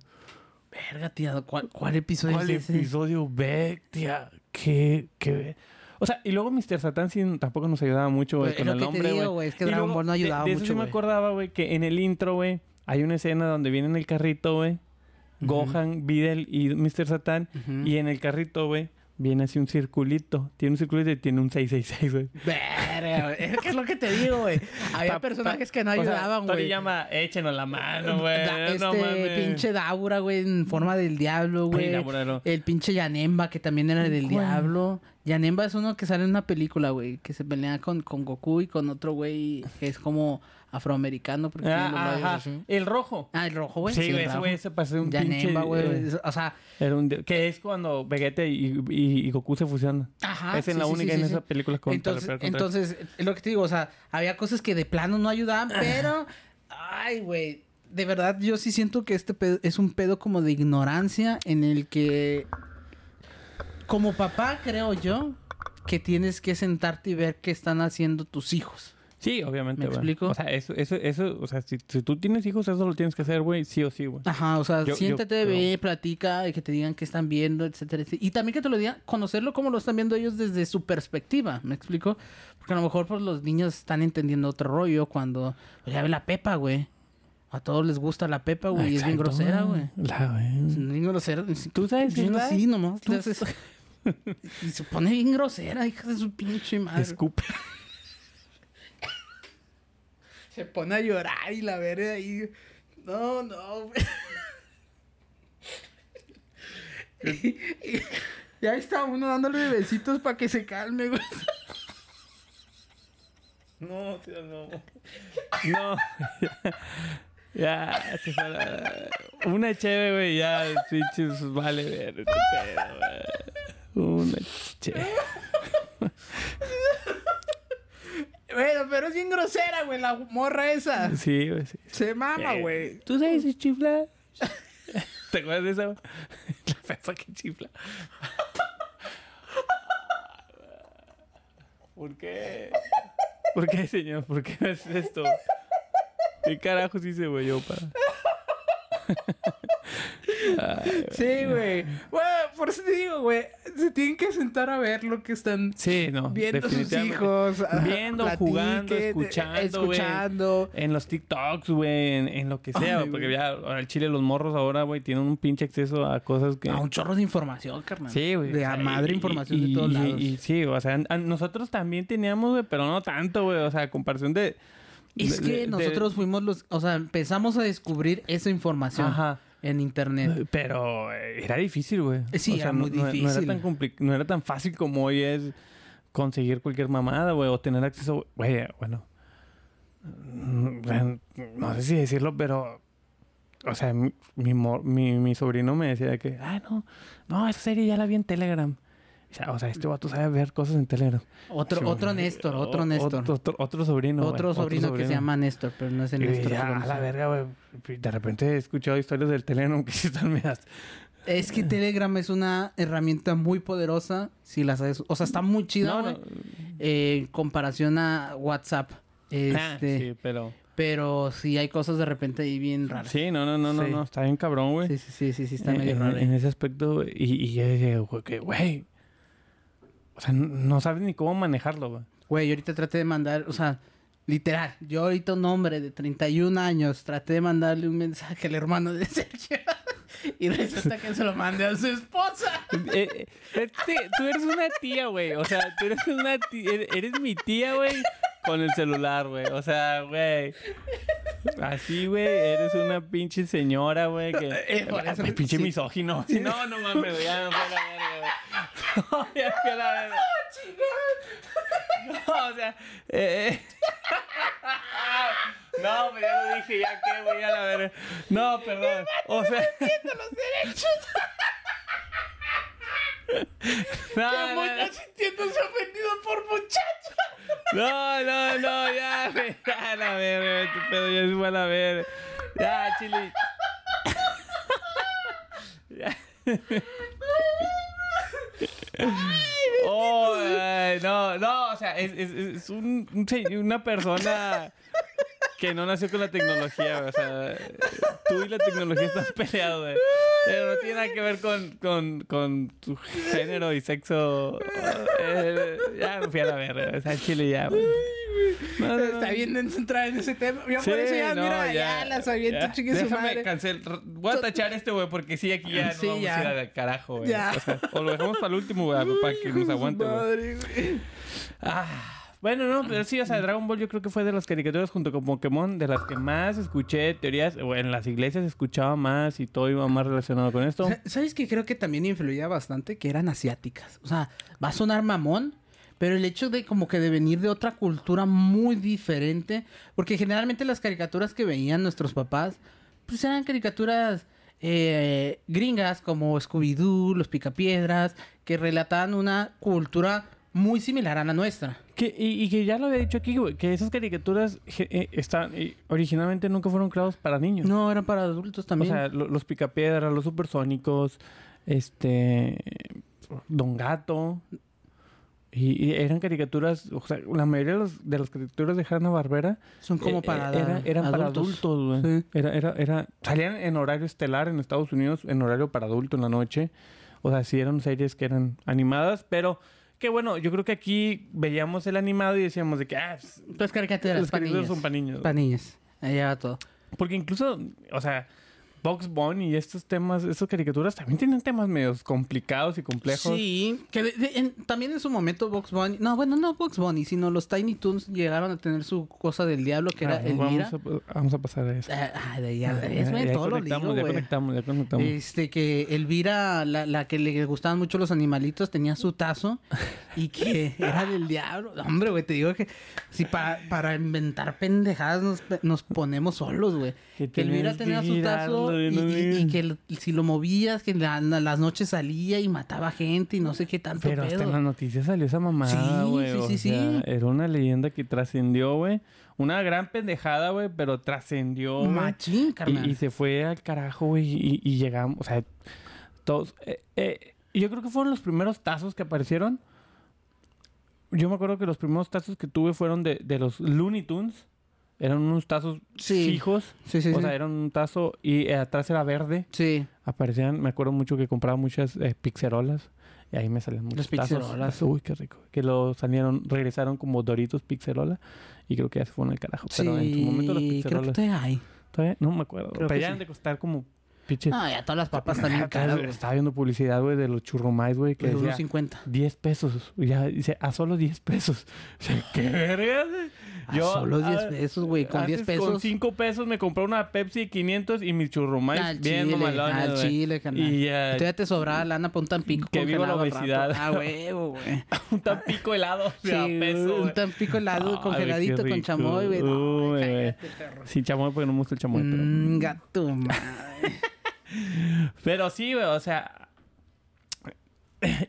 Verga, tía, ¿cuál, cuál episodio ¿cuál es ese? episodio ve, tía? ¿Qué, qué? O sea, y luego Mr. Satán sí tampoco nos ayudaba mucho, güey, con el nombre, güey. es que Y Dragon luego, Ball no de- ayudaba de, eso mucho, sí me güey. acordaba, güey, que en el intro, güey, hay una escena donde viene en el carrito, güey, Gohan, Videl y Mr. Satán. Ujú. Y en el carrito, güey, viene así un circulito. Tiene un circulito y tiene un 666, güey. Verga, güey. Es lo que te digo, güey. Había Pa- personajes que no O sea, ayudaban, güey. llama, échenos la mano, güey. Da- no este mames. pinche Daura, güey, en forma del diablo, güey. No. El pinche Yanemba, que también era del ¿Cuál? diablo. Yanemba es uno que sale en una película, güey, que se pelea con, con Goku y con otro güey que es como afroamericano. Porque los Ah, labios ajá. así. El rojo. Ah, el rojo, güey. Sí, güey, ese güey se pasó un pinche... Güey. O sea, era un di- que es cuando Vegeta y, y, y Goku se fusionan. ajá. es en sí, la sí, única sí, en sí, esa sí. película con Entonces, entonces, es lo que te digo, o sea, había cosas que de plano no ayudaban, pero, ay, güey, de verdad yo sí siento que este pedo es un pedo como de ignorancia en el que, como papá, creo yo, que tienes que sentarte y ver qué están haciendo tus hijos. Sí, obviamente, ¿Me explico? O sea, eso, eso, eso, o sea, si, si tú tienes hijos, eso lo tienes que hacer, güey, sí o sí, güey. Ajá, o sea, Yo- yo siéntate, creo- ve, platica, y que te digan qué están viendo, etcétera, etcétera. Y también que te lo digan, conocerlo como lo están viendo ellos desde su perspectiva, ¿me explico? Porque a lo mejor pues los niños están entendiendo otro rollo cuando pues, ya ve la Pepa, güey. A todos les gusta la Pepa, güey, es bien grosera, güey. La, güey. Es bien grosera. ¿Tú sabes Sí, inglés? sí, nomás. Y se pone bien grosera, hija de su pinche madre. Escupe. Se pone a llorar y la verga ahí. No, no, y, y- y ahí está uno dándole besitos para que se calme, güey. No, tío, no. No. ya, se fue la- Una chévere, güey, ya, pinches, vale ver este. Una chévere. Bueno, pero es bien grosera, güey, la morra esa. Sí, güey, sí. Se mama, Eh, güey. ¿Tú sabes si chifla? ¿Te acuerdas de esa? La pepa que chifla. ¿Por qué? ¿Por qué, señor? ¿Por qué haces esto? ¿Qué carajos hice, güey, yo Sí, güey. Bueno, por eso te digo, güey. Se tienen que sentar a ver lo que están Sí, no. viendo sus hijos. ajá, Viendo, jugando, eh, escuchando. Escuchando. En los TikToks, güey, en, en lo que sea, Ay, güey, porque güey. ya al chile los morros ahora, güey, tienen un pinche acceso a cosas que... A un chorro de información, carnal. Sí, güey. De a madre y- información y- de todos y- lados. Y, sí, o sea, a- nosotros también teníamos, güey, pero no tanto, güey. O sea, a comparación de... Es de- que de- nosotros fuimos los... O sea, empezamos a descubrir esa información Ajá. En internet. Pero eh, era difícil, güey. Sí, O sea, era muy no- no- No, era difícil. tan compli- no era tan fácil como hoy es conseguir cualquier mamada, güey, o tener acceso, güey, bueno. mm, no sé si decirlo, pero, o sea, mi, mi, mi sobrino me decía que, ah, no, no, esa serie ya la vi en Telegram. O sea, este vato sabe ver cosas en Telegram. Otro, Sí, otro. Néstor, otro Néstor. Otro, otro, otro sobrino. otro sobrino que se llama Néstor, pero no es el Y Néstor. ya, a la verga, güey. De repente he escuchado historias del Telegram que están medias. Es que Telegram es una herramienta muy poderosa si la sabes. O sea, está muy chida, No, güey, no. eh, en comparación a WhatsApp. Ah, Este, sí, pero... Pero sí hay cosas de repente ahí bien raras. Sí, no, no, no, no, Sí. no. Está bien cabrón, güey. Sí, sí, sí, sí, sí, está en, medio en- raro. en ese aspecto, güey. y, y yo que, güey. O sea, no sabes ni cómo manejarlo, güey. Güey, yo ahorita traté de mandar, o sea, literal, yo ahorita un hombre de 31 años traté de mandarle un mensaje al hermano de Sergio. y resulta que se lo mandé a su esposa. Eh, eh, este, tú eres una tía, güey. O sea, tú eres una tía. Eres, eres mi tía, güey. Con el celular, güey. O sea, güey. Así, güey. Eres una pinche señora, güey. Que... Eh, por eso- Ay, pinche sí. misógino. No, no mames, güey. Ya a la verga, güey. No, ya fui a la. No, o sea. Eh, eh. No, pero ya lo dije, ya que, güey, a la verga. No, perdón. O sea. los derechos. No, Que no, no. sintiéndose ofendido por muchacho. No, no, no, ya. Ya, la este pedo ya se a la verga. Ya, chile. Ya. No, no, o sea, es, es, un, una persona que no nació con la tecnología. O sea, tú y la tecnología están peleados, güey. Pero no tiene nada que ver con, con, con tu género y sexo. Eh, ya me fui a la verga. O sea, chile ya, güey. No, no, no. Está bien entrar en ese tema. Yo Sí, por eso ya, no, mira, ya, las aviento, ya. chingue su madre. cancel. Voy a tachar este, güey, porque sí, aquí ya Sí, no vamos ya. a ir al carajo, güey. Ya. O, sea, o lo dejamos para el último, güey, para que nos aguante, güey. Ah, bueno, no, pero sí, o sea, Dragon Ball yo creo que fue de las caricaturas junto con Pokémon de las que más escuché teorías, o en las iglesias escuchaba más y todo iba más relacionado con esto. Sa- ¿Sabes que creo que también influía bastante? Que eran asiáticas. O sea, va a sonar mamón, pero el hecho de como que de venir de otra cultura muy diferente, porque generalmente las caricaturas que veían nuestros papás, pues eran caricaturas eh, gringas como Scooby-Doo, Los Picapiedras, que relataban una cultura muy similar a la nuestra. Que, y, y que ya lo había dicho aquí, güey, que esas caricaturas eh, están, eh, originalmente nunca fueron creados para niños. No, eran para adultos O también. sea, lo- los picapiedras, los supersónicos, este. Don Gato. Y, y eran caricaturas, o sea, la mayoría de, los, de las caricaturas de Hanna Barbera Son como para eran para adultos, güey. Sí. Era, era, era, salían en horario estelar en Estados Unidos, en horario para adulto en la noche. O sea, sí eran series que eran animadas, pero que bueno, yo creo que aquí veíamos el animado y decíamos de que, ah, pues, Pues caricaturas, las caricaturas panillas. son niños. Panillas. Ahí va todo. Porque incluso, o sea, Box Bunny y estos temas, estas caricaturas también tienen temas medios complicados y complejos. Sí, que de- de- en- también en su momento Box Bunny, no, bueno, no Box Bunny, sino los Tiny Toons llegaron a tener su cosa del diablo que era Ah, Elvira. vamos, a, vamos a pasar a eso. Ah, de ya, Ah, ves, güey, ya todo lo conectamos, digo, ya conectamos, ya conectamos. Este, que Elvira, la, la que le gustaban mucho los animalitos, tenía su tazo y que era del diablo. Hombre, güey, te digo que si para, para inventar pendejadas nos, nos ponemos solos, güey. Elvira tenía su tazo y, y no y- digas. y que si lo movías, que la- las noches salía y mataba gente y no sé qué tanto Pero hasta pedo. en las noticias salió esa mamada, Sí, güey. sí, sí, sí. sea, Era una leyenda que trascendió, güey. Una gran pendejada, güey, pero trascendió. Machín, carnal. Y, y se fue al carajo, güey. Y, y llegamos, o sea, todos. eh, eh, yo creo que fueron los primeros tazos que aparecieron. Yo me acuerdo que los primeros tazos que tuve fueron de, de los Looney Tunes. Eran unos tazos Sí. fijos. Sí, sí, o sea, eran un tazo y eh, atrás era verde. Sí. Aparecían, me acuerdo mucho que compraba muchas eh, pixerolas. Y ahí me salían muchos Las tazos. pixerolas. Uy, qué rico. Que lo salieron, regresaron como Doritos Pixerola. Y creo que ya se fueron al carajo. Pero en su momento las Sí, creo que pixerolas... todavía hay. Todavía no me acuerdo. Creo Pero ya han de costar como pinches... No, ya todas las papas caras, güey. Estaba viendo publicidad, güey, de los churromais, güey, que De decía 1.50. 10 pesos. Ya dice, a solo 10 pesos. O sea, qué verga, güey. Ah, solo 10 pesos, güey. Con 10 antes Con pesos. 5 pesos me compré una Pepsi de 500 y mis churrumais Al bien mamalones, al chile, carnal. Y ya, todavía te sobraba lana para un tampico Que viva la obesidad. Ah, huevo, güey. un tampico helado de a Sí, peso, un tampico helado congeladito con chamoy, güey. Sin chamoy porque no me gusta el chamoy, pero... Mm, gato, madre. Pero sí, güey, o sea...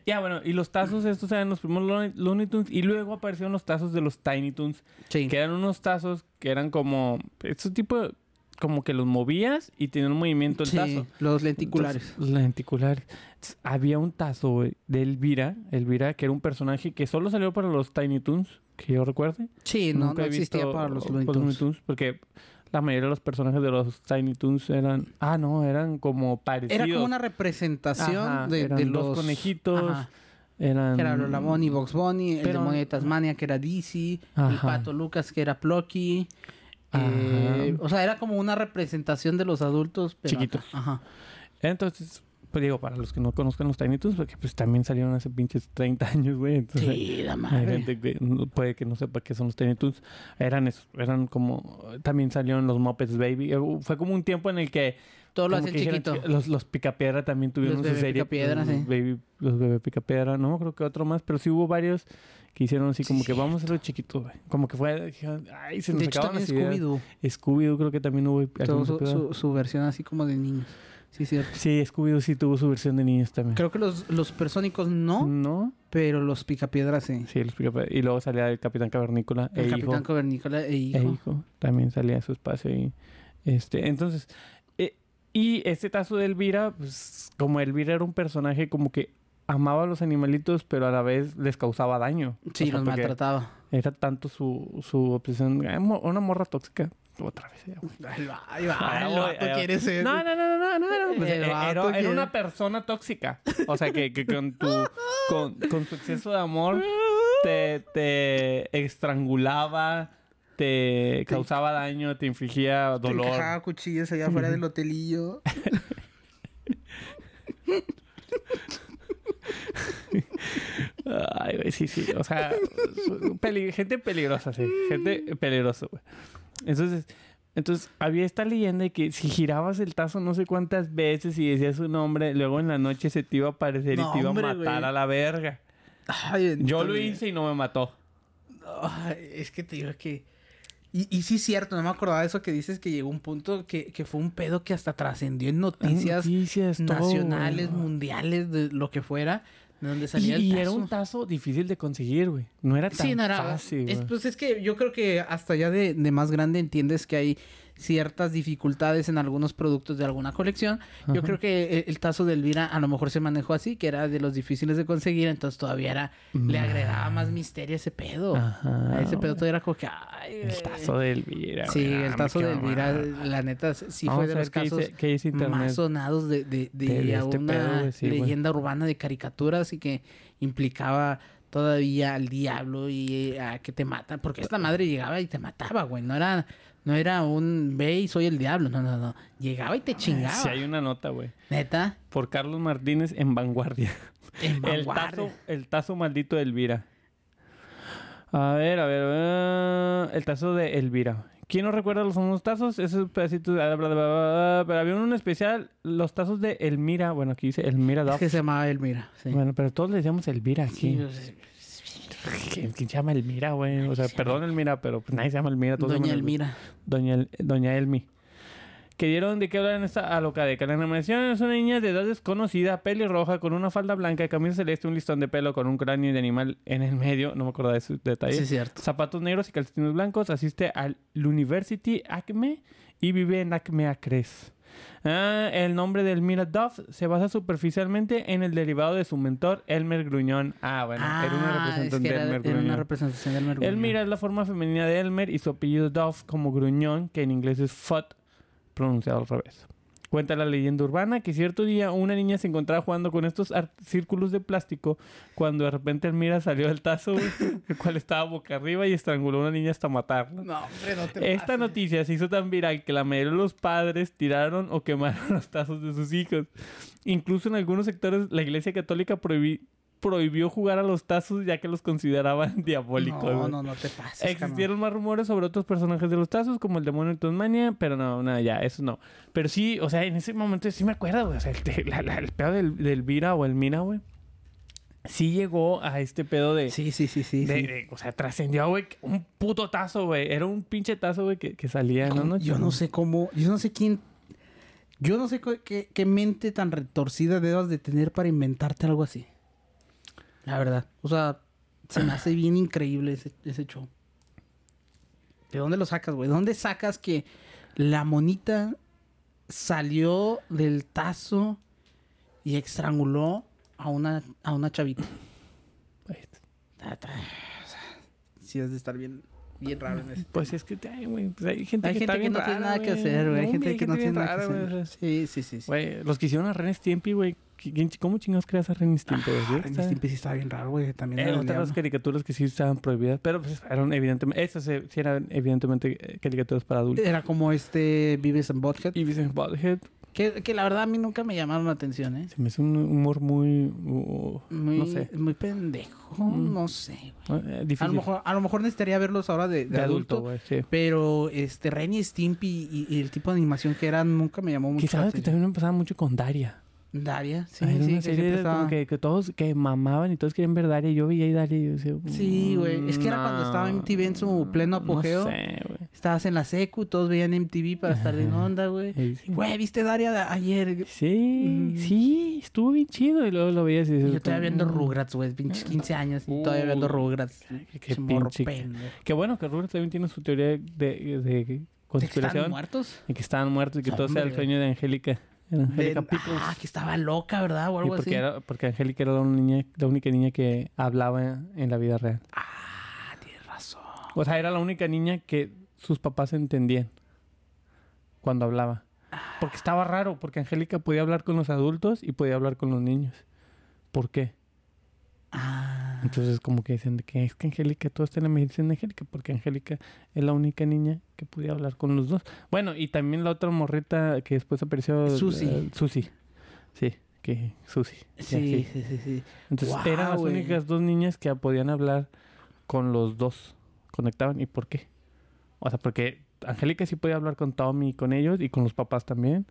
Ya, bueno, y los tazos estos eran los primeros Looney- Looney Tunes y luego aparecieron los tazos de los Tiny Tunes, Sí. que eran unos tazos que eran como... Estos tipo... Como que los movías y tenían un movimiento el Sí, tazo. los lenticulares. Entonces, lenticulares. Entonces, había un tazo, güey, de Elvira. Elvira, que era un personaje que solo salió para los Tiny Toons, que yo recuerde. sí, no, Nunca no existía visto para los Looney Tunes. porque la mayoría de los personajes de los Tiny Toons eran... Ah, no, eran como parecidos. Era como una representación Ajá, de, eran de dos los conejitos. Ajá. Eran... Que era Lola Bunny, Box Bunny, el demonio de Tasmania que era Dizzy, el pato Lucas que era Plucky. Eh, o sea, era como una representación de los adultos pero Chiquitos. Ajá. Entonces, pues digo, para los que no conozcan los Tiny Toons, porque pues también salieron hace pinches 30 años, güey. Entonces, Sí, la Hay madre. gente que puede que no sepa qué son los Tiny Toons. Eran esos, eran como... También salieron los Muppets Baby. Eh, Fue como un tiempo en el que... Todo lo hacen chiquito. Los, los Picapiedra también tuvieron Los su Bebé serie. Picapiedra, los, sí. Baby, los Bebé Picapiedra. No creo que otro más, pero sí hubo varios que hicieron así como Sí, que vamos a hacerlo chiquito, güey. Como que fue... dijeron, Ay, se nos De hecho, también. Scooby-Doo. Scooby-Doo creo que también hubo... Su, su, su versión así como de niños. Sí, cierto. Sí, Scooby-Doo sí tuvo su versión de niños también. Creo que los, los persónicos no, ¿No? pero los picapiedras sí. Sí, los Picapiedra. Y luego salía el Capitán Cavernícola. El e Capitán hijo. Cavernícola e hijo. E hijo. También salía a su espacio y este, entonces, eh, y este tazo de Elvira, pues como Elvira era un personaje como que amaba a los animalitos, pero a la vez les causaba daño. Sí, O sea, los maltrataba. Era tanto su, su obsesión. Una morra tóxica. Otra vez. güey. Ahí va, ahí va. El vato eh, quiere ser. No, no, no, no, no, no. Pues, El eh, vato era, una persona tóxica. O sea, que, que con tu... Con, con su exceso de amor te, te estrangulaba, te causaba daño, te infligía Te dolor. encajaba cuchillos allá afuera del hotelillo. Ay, güey, sí, sí. O sea, gente peligrosa, sí. Gente peligrosa, güey. Entonces, entonces, había esta leyenda de que si girabas el tazo no sé cuántas veces y decías su nombre, luego en la noche se te iba a aparecer No, y te iba hombre, a matar a la verga. Ay, Yo lo hice y no me mató. Ay, es que te digo que... Y, y sí es cierto, no me acordaba de eso que dices que llegó un punto que, que fue un pedo que hasta trascendió en noticias Noticias, nacionales, mundiales, de lo que fuera, de donde Y, salía el y tazo. era un tazo difícil de conseguir, güey. No era tan Sí, no era fácil, es, güey. Pues es que yo creo que hasta ya de, de más grande entiendes que hay ciertas dificultades en algunos productos de alguna colección. Yo creo que el, el tazo de Elvira a lo mejor se manejó así, que era de los difíciles de conseguir, entonces todavía era, le agregaba más misterio a ese pedo. Ajá. a ese pedo todavía era como que, ay, El tazo de Elvira, Sí. Ah, el me tazo de Elvira, mal. la neta, sí Vamos fue de los casos más sonados de, de, de, De- de este una pedo, sí, leyenda urbana de caricaturas y que implicaba todavía al diablo y eh, a que te matan. Porque esta madre llegaba y te mataba, güey. No era, no era un ve y soy el diablo. No, no, no. Llegaba y te chingaba. Sí, hay una nota, güey. Neta. Por Carlos Martínez en Vanguardia. En El vanguardia. tazo, el tazo maldito de Elvira. A ver, a ver. El tazo de Elvira. ¿Quién no recuerda los famosos tazos? Esos pedacitos. bla, bla, bla, Pero había uno especial, los tazos de Elmira. Bueno, aquí dice Elmira Es Duff. que se llamaba Elmira. Sí. Bueno, pero todos le decíamos Elvira Sí, aquí. pues, ¿Quién, quién se llama Elmira, güey? O sea, perdón Elmira, pero pues nadie se llama Elmira. Todos Doña Elmira. Doña, El- Doña Elmi. Que dieron de qué hablar en esta alocadeca. La animación es una niña de edad desconocida, pelirroja, con una falda blanca, camisa celeste, un listón de pelo con un cráneo de animal en el medio. No me acuerdo de ese detalle. Sí, cierto. Zapatos negros y calcetines blancos. Asiste al University Acme y vive en Acme Acres. Ah, el nombre de Elmira Duff se basa superficialmente en el derivado de su mentor, Elmer Gruñón. Ah, bueno, era una Ah, es de era, Elmer era una representación de Elmer Gruñón. Elmira es la forma femenina de Elmer y su apellido Duff como gruñón, que en inglés es Fudd, pronunciado al revés. Cuenta la leyenda urbana que cierto día una niña se encontraba jugando con estos círculos de plástico cuando de repente Elmira salió del tazo, el cual estaba boca arriba y estranguló a una niña hasta matarla. No, hombre, no te Esta pases. noticia se hizo tan viral que la mayoría de los padres tiraron o quemaron los tazos de sus hijos. Incluso en algunos sectores la Iglesia Católica prohibi- prohibió jugar a los tazos ya que los consideraban diabólicos. No, no, no te pases. Existieron más rumores sobre otros personajes de los tazos, como el demonio de Tasmania, pero no, nada, ya, eso no. Pero sí, o sea, en ese momento sí me acuerdo, güey. O sea, el, la- la- el pedo del, del Vira o el Mira, güey. Sí llegó a este pedo de. Sí, sí, sí, sí. de- sí. de- o sea, trascendió, güey, un puto tazo, güey. Era un pinche tazo, güey, que, que salía en la. Yo no sé cómo, yo no sé quién, yo no sé qué, qué mente tan retorcida debas de tener para inventarte algo así. La verdad. O sea, se me hace bien increíble ese, ese show. ¿De dónde lo sacas, güey? ¿De dónde sacas que la monita salió del tazo y estranguló a una, a una chavita? Sea, Sí, es de estar bien, bien raro en ese Pues es que ay, pues hay gente hay que gente está que bien no tiene nada que hacer, güey. Hay gente que no tiene nada que hacer. güey. Sí, sí, sí. sí. Los que hicieron a Ren Stimpy, güey. ¿Quién- ¿Cómo chingados creas a Ren Stimpy? Ah. Ren Stimpy sí estaba bien raro, güey. También Eh, otras caricaturas que sí estaban prohibidas, pero pues eran evidentemente, esas eh, sí eran evidentemente eh, caricaturas para adultos. Era como este Vives and Butthead. Y Beavis and Butthead Que, que la verdad a mí nunca me llamaron la atención, ¿eh? se me hizo un humor muy, uh, Muy, no sé, muy pendejo. Mm. No sé, güey. eh, A lo, mejor, a lo mejor necesitaría verlos ahora de, de de adulto, adulto. güey, sí. pero este Ren y Stimpy y, y el tipo de animación que eran nunca me llamó mucho. Que la sabes que atención. también me pasaba mucho con Daria. Daria, sí, Era sí, que serie estaba... que, que todos que mamaban y todos querían ver Daria. y Yo veía ahí Daria y yo decía... Sí, güey. Es que era cuando estaba MTV en su pleno apogeo. No sé, güey. Estabas en la secu, todos veían MTV para estar en onda, güey. Güey, ¿viste Daria ayer? Sí, Mm. sí, estuvo bien chido. Y luego lo veías y Y dices, yo todavía viendo "Mm". Rugrats, güey. Pinches 15 años y todavía viendo Rugrats. qué morro pinche-. Qué bueno que Rugrats también tiene su teoría de, de ¿De que conspiración. ¿Están muertos? Y que estaban muertos y que todo sea el sueño de Angélica. Angélica Pickles. ah, que estaba loca, ¿verdad? O Y algo porque, así. era, porque Angélica era la, niña, la única niña que hablaba en la vida real. Ah, tienes razón. O sea, era la única niña que sus papás entendían cuando hablaba. Porque estaba raro, porque Angélica podía hablar con los adultos y podía hablar con los niños. ¿Por qué? Ah. Entonces como que dicen de que es que Angélica, todo está en la de Angélica, porque Angélica es la única niña que podía hablar con los dos. Bueno, y también la otra morrita que después apareció... Susi. Susi. Sí, que Susi. Sí, sí, sí, sí. Entonces eran las únicas dos niñas que podían hablar con los dos. Conectaban. ¿Y por qué? O sea, porque Angélica sí podía hablar con Tommy y con ellos y con los papás también.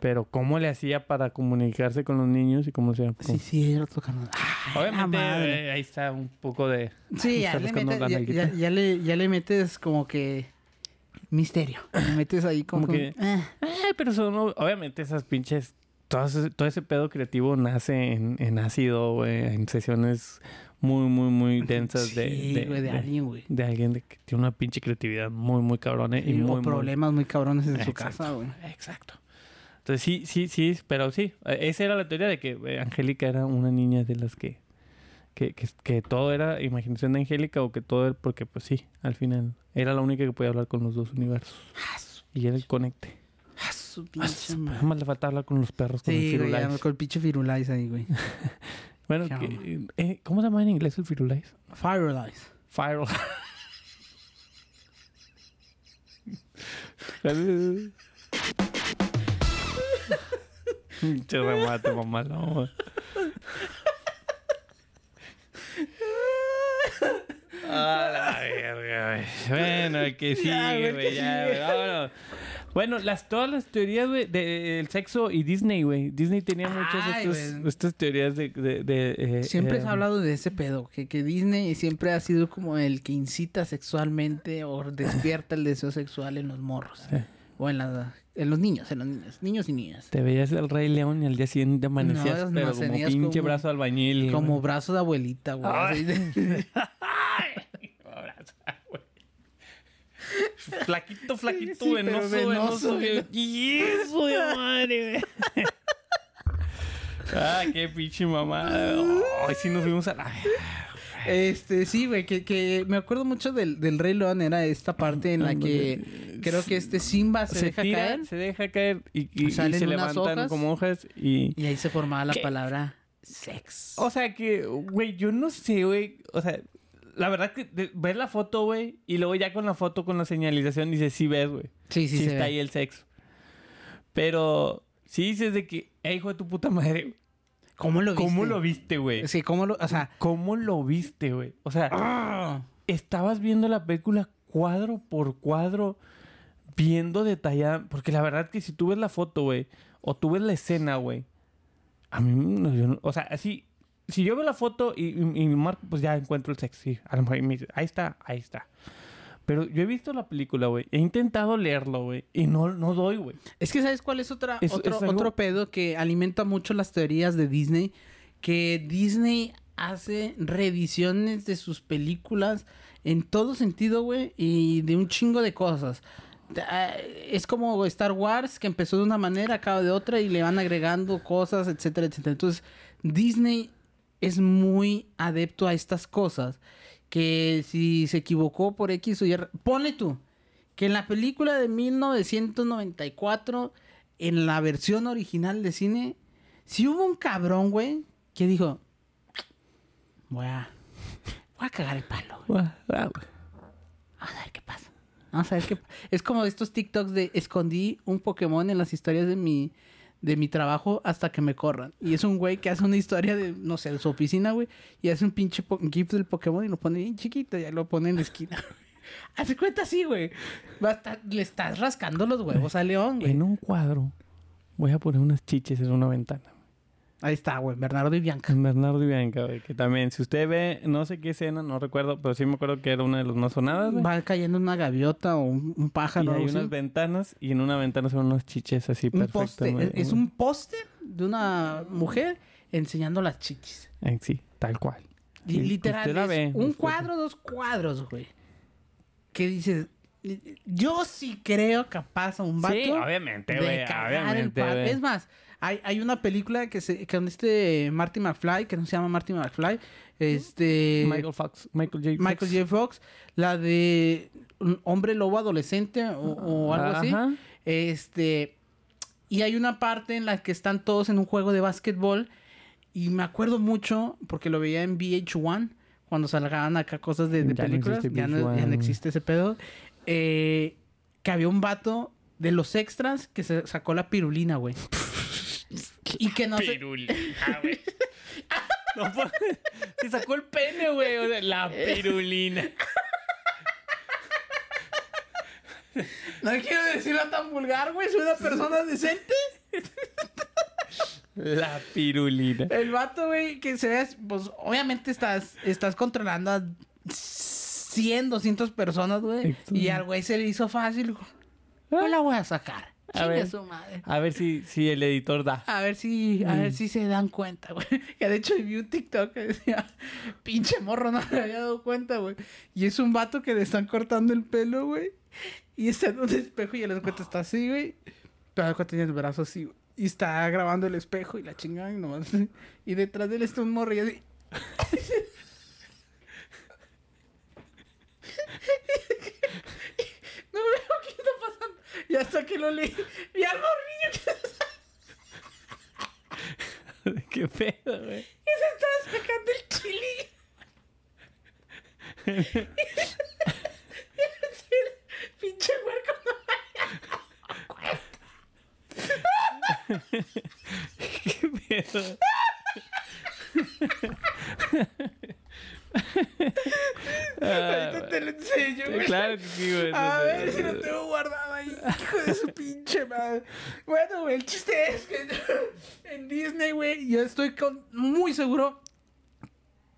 Pero ¿cómo le hacía para comunicarse con los niños y cómo se Sí, cierto, carnal. Obviamente eh, ahí está un poco de... Sí, ya le, metes, ya, nalguita. ya- ya le, ya le metes como que misterio. Le metes ahí como, Como que... que- Eh, pero son, obviamente esas pinches... Todo ese, todo ese pedo creativo nace en, en ácido, güey, en sesiones muy, muy, muy densas de, sí, de, de de- alguien, güey. de alguien de que tiene una pinche creatividad muy, muy cabrona y Sí, o muy- problemas muy cabrones en su casa, güey. Exacto. Entonces sí, sí, sí, pero sí. eh, Esa era la teoría de que eh, Angélica era una niña de las que, que, que, que todo era imaginación de Angélica o que todo era porque pues sí, al final era la única que podía hablar con los dos universos. Y era el conecte. Nada más le faltaba hablar con los perros, con Sí, el güey, Firulais. con el pinche Firulais ahí, güey. Bueno, que, eh, ¿cómo se llama en inglés el Firulais? Firulais. Firulais. Pinche remate, mamá, no. A la verga, güey. Bueno, el que sigue, güey, ya, vámonos. Bueno, las, todas las teorías, güey, del sexo y Disney, güey. Disney tenía muchas de Ay, estas, teorías de... de, de, eh, Siempre eh, se ha hablado de ese pedo, que, que Disney siempre ha sido como el que incita sexualmente o despierta el deseo sexual en los morros. Sí. O en, la, en los niños, en los niños, niños y niñas. Te veías el Rey León y al día siguiente amanecías, No, pero no, como pinche como- brazo albañil. Como güey. brazo de abuelita, güey. Ay. Brazo. Flaquito, flaquito, Sí, pero venoso, venoso, venoso. Y eso madre, güey. Ah, qué pinche mamada. Ay, sí nos fuimos a la... Este, sí, güey, que, que me acuerdo mucho del, del Rey León, era esta parte en la que creo que este Simba se, Se, deja tira, caer se deja caer y, y- y Salen se unas levantan hojas. como hojas y... y ahí se formaba la ¿Qué? palabra sex. O sea que, güey, yo no sé, güey. O sea, la verdad que de- ves la foto, güey, y luego ya con la foto, con la señalización, dices, sí ves, güey. sí, sí, Sí, se está ve. ahí el sexo. Pero sí dices de que, eh, hijo de tu puta madre, güey. ¿Cómo lo viste? ¿Cómo lo viste, güey? Sí, ¿cómo lo...? O sea... ¿Cómo lo viste, güey? O sea, ¡ah! estabas viendo la película cuadro por cuadro, viendo detallada. Porque la verdad que si tú ves la foto, güey, o tú ves la escena, güey, a mí, no, yo no- o sea, así, si yo veo la foto y, y, y marco, pues ya encuentro el sexo. Sí, a lo mejor me dice, ahí está, ahí está. Pero yo he visto la película, güey, he intentado leerlo, güey, y no, no doy, güey. Es que ¿sabes cuál es otra, Es- otro, es algo- otro pedo que alimenta mucho las teorías de Disney? Que Disney hace reediciones de sus películas en todo sentido, güey, y de un chingo de cosas. Ah, Es como Star Wars, que empezó de una manera, acaba de otra, y le van agregando cosas, etcétera, etcétera. Entonces, Disney es muy adepto a estas cosas. Que si se equivocó por X o Y... Ponle tú, que en la película de 1994, en la versión original de cine, si hubo un cabrón, güey, que dijo, voy a, voy a cagar el palo, güey. Ah. Vamos a ver qué pasa. Vamos a ver qué Es como estos TikToks de escondí un Pokémon en las historias de mi, de mi trabajo hasta que me corran. Y es un güey que hace una historia de, no sé, de su oficina, güey, y hace un pinche GIF del Pokémon y lo pone bien chiquito y ya lo pone en la esquina. Hace cuenta así, güey. Le estás rascando los huevos a León, güey. En un cuadro voy a poner unas chiches en una ventana. Ahí está, güey. Bernardo y Bianca. Bernardo y Bianca, güey. Que también, si usted ve, no sé qué escena, no recuerdo, pero sí me acuerdo que era una de las más sonadas, güey. Va cayendo una gaviota o un, un Y pájaro. hay unas ventanas y en una ventana son unos chiches así un güey. Es un póster de una mujer enseñando las chichis. Eh, Sí, tal cual. Y literal, usted la es ve, un usted- cuadro, dos cuadros, güey. Que dices, yo sí creo capaz a un vato Sí, obviamente, güey. el Obviamente, güey. Es más, hay, hay una película que se con este Marty McFly, que no se llama Marty McFly, este Michael Fox, Michael J. Fox. Michael J. Fox, la de un hombre lobo adolescente o, o algo así. Ajá. Este. Y hay una parte en la que están todos en un juego de básquetbol. Y me acuerdo mucho, porque lo veía en VH1, cuando salgaban acá cosas de, de Ya no películas. ya, no, VH1, ya no güey. existe ese pedo. Eh, que había un vato de los extras que se sacó la pirulina, güey. y que no se... Pirulina, güey. No, pues, se sacó el pene, güey. o sea, la pirulina. No quiero decirlo tan vulgar, güey. Soy una persona decente. La pirulina. El vato, güey, que se ve, pues obviamente estás, estás controlando a 100, 200 personas, güey. Y al güey se le hizo fácil. No la voy a sacar. A ver. su madre. A ver si, si el editor da. A ver si, a Mm. ver si se dan cuenta, güey. Que de hecho vi un TikTok que decía, pinche morro, no me había dado cuenta, güey. Y es un vato que le están cortando el pelo, güey. Y está en un espejo y el cuenta está así, güey. Pero el tiene el brazo así, güey. Y está grabando el espejo y la chingada y nomás. Y detrás de él está un morro y así. No veo qué está pasando. Y hasta que lo leí, vi al morrillo que Qué pedo, güey. Y se estaba sacando el chili. Pinche huerco no Qué pedo. Ah, Ahorita te lo enseño, güey. Claro que sí, güey. A ver si lo tengo guardado. Hijo de su pinche madre. Bueno, güey, el chiste es que en Disney, güey, yo estoy con- muy seguro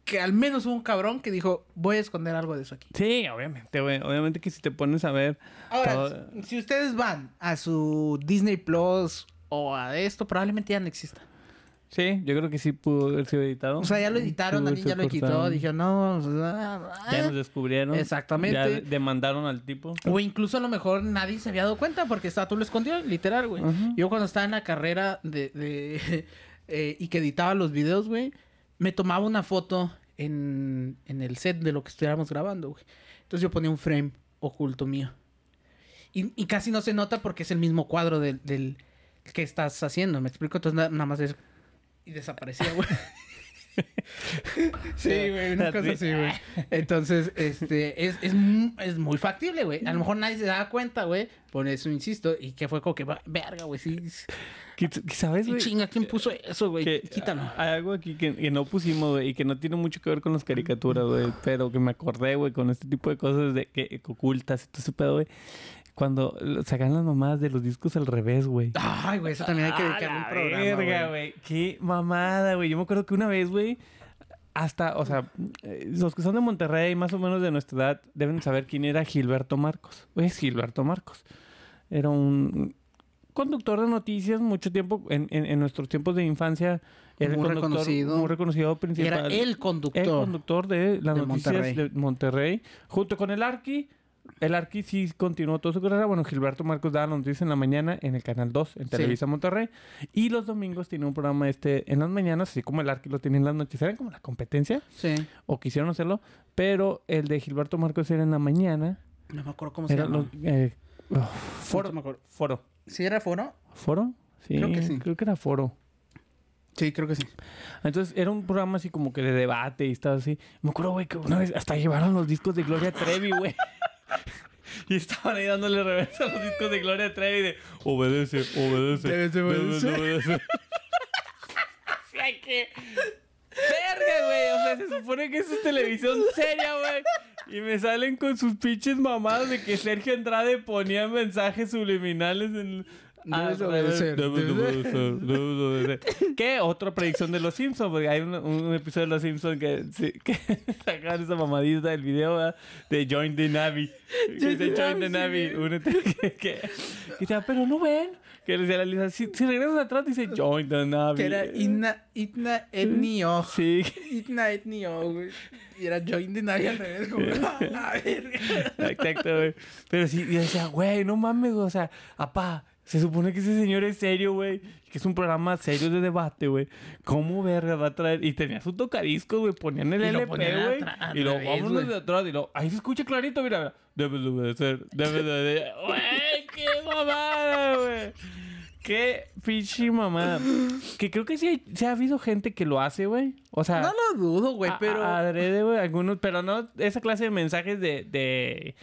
que al menos hubo un cabrón que dijo, voy a esconder algo de eso aquí. Sí, obviamente, güey. Obviamente que si te pones a ver. Ahora, todo- si ustedes van a su Disney Plus o a esto, probablemente ya no exista. Sí, yo creo que sí pudo haber sido editado. O sea, ya lo editaron, alguien ya lo quitó, dijeron, no, Ya ah". nos descubrieron. Exactamente. Ya demandaron al tipo. O incluso a lo mejor nadie se había dado cuenta porque estaba tú lo escondió, literal, güey. Yo cuando estaba en la carrera de, de eh, y que editaba los videos, güey, me tomaba una foto en, en el set de lo que estuviéramos grabando, güey. Entonces yo ponía un frame oculto mío. Y, y casi no se nota porque es el mismo cuadro del, del que estás haciendo, ¿me explico? Entonces na- nada más es... Y desaparecía, güey. Sí, güey, una cosa así, güey. Entonces, este, es, es, es muy factible, güey. A lo mejor nadie se da cuenta, güey. Por eso insisto. Y que fue como que, va- verga, güey, sí. ¿Qué- qué ¿Sabes, güey? Chinga, ¿quién puso eso, güey? Quítalo. Hay algo aquí que, que no pusimos, güey, y que no tiene mucho que ver con las caricaturas, güey, pero que me acordé, güey, con este tipo de cosas de que, que ocultas y todo ese pedo, güey. Cuando sacan las mamadas de los discos al revés, güey. Ay, güey, eso también hay que ¡A dedicarle un la programa, verga, güey. Qué mamada, güey. Yo me acuerdo que una vez, güey, hasta, o sea, eh, los que son de Monterrey, más o menos de nuestra edad, deben saber quién era Gilberto Marcos. Güey, es Gilberto Marcos. Era un conductor de noticias mucho tiempo, en, en- en nuestros tiempos de infancia. Era el Muy conductor reconocido. Muy reconocido principal. Era el conductor. El conductor de las de noticias Monterrey. de Monterrey. Junto con el Arqui. El Arqui sí continuó toda su carrera. Bueno, Gilberto Marcos daba noticias en la mañana en el Canal 2, en Televisa Monterrey. Y los domingos tiene un programa este en las mañanas, así como el Arqui lo tiene en las noticias. Era como la competencia, Sí. o quisieron hacerlo. Pero el de Gilberto Marcos era en la mañana. No me acuerdo cómo se llama. eh, oh, No foro. me acuerdo. Foro. ¿Sí era foro? ¿Foro? Sí, Creo que sí. Creo que era foro. Sí, creo que sí. Entonces era un programa así como que de debate y estaba así. Me acuerdo, güey, que una vez hasta llevaron los discos de Gloria Trevi, güey. y estaban ahí dándole reversa a los discos de Gloria Trevi de obedece, obedece. Debes de obedecer". obedece. o sea que. Verga, güey. O sea, se supone que eso es televisión seria, güey. Y me salen con sus pinches mamadas de que Sergio Andrade ponía mensajes subliminales en. Debes de Ah, obedecer. debes de Debes de- obedecer, debes de obedecer. ¿Qué? Otra predicción de Los Simpsons. Porque hay un, un episodio de Los Simpsons que, sí, que sacaron esa mamadita del video ¿verdad? de Join the Navy. Que dice Join the Navy. Únete. Que, que, decía, pero no ven. Que le decía a la Lisa, si, si regresas atrás, dice Join the Navy. Que era Itna, Itna Etnio. Sí. Itna Etnio, güey. Y era Join the Navy al revés, como, "Ah, la verga". Exacto, güey. Pero sí, yo decía, güey, no mames, güey. O sea, apá, se supone que ese señor es serio, güey. Que es un programa serio de debate, güey. ¿Cómo verga va a traer? Y tenía su tocadiscos, güey. Ponían el Y LP, güey. Y lo vámonos güey. de atrás. Y lo, ahí se escucha clarito, mira, mira. Debe de obedecer, debe de obedecer. Güey, qué mamada, güey. Qué pinche mamada. Que creo que sí, hay- sí ha habido gente que lo hace, güey. O sea... No lo dudo, güey, pero... adrede, güey, algunos, pero no esa clase de mensajes de. de.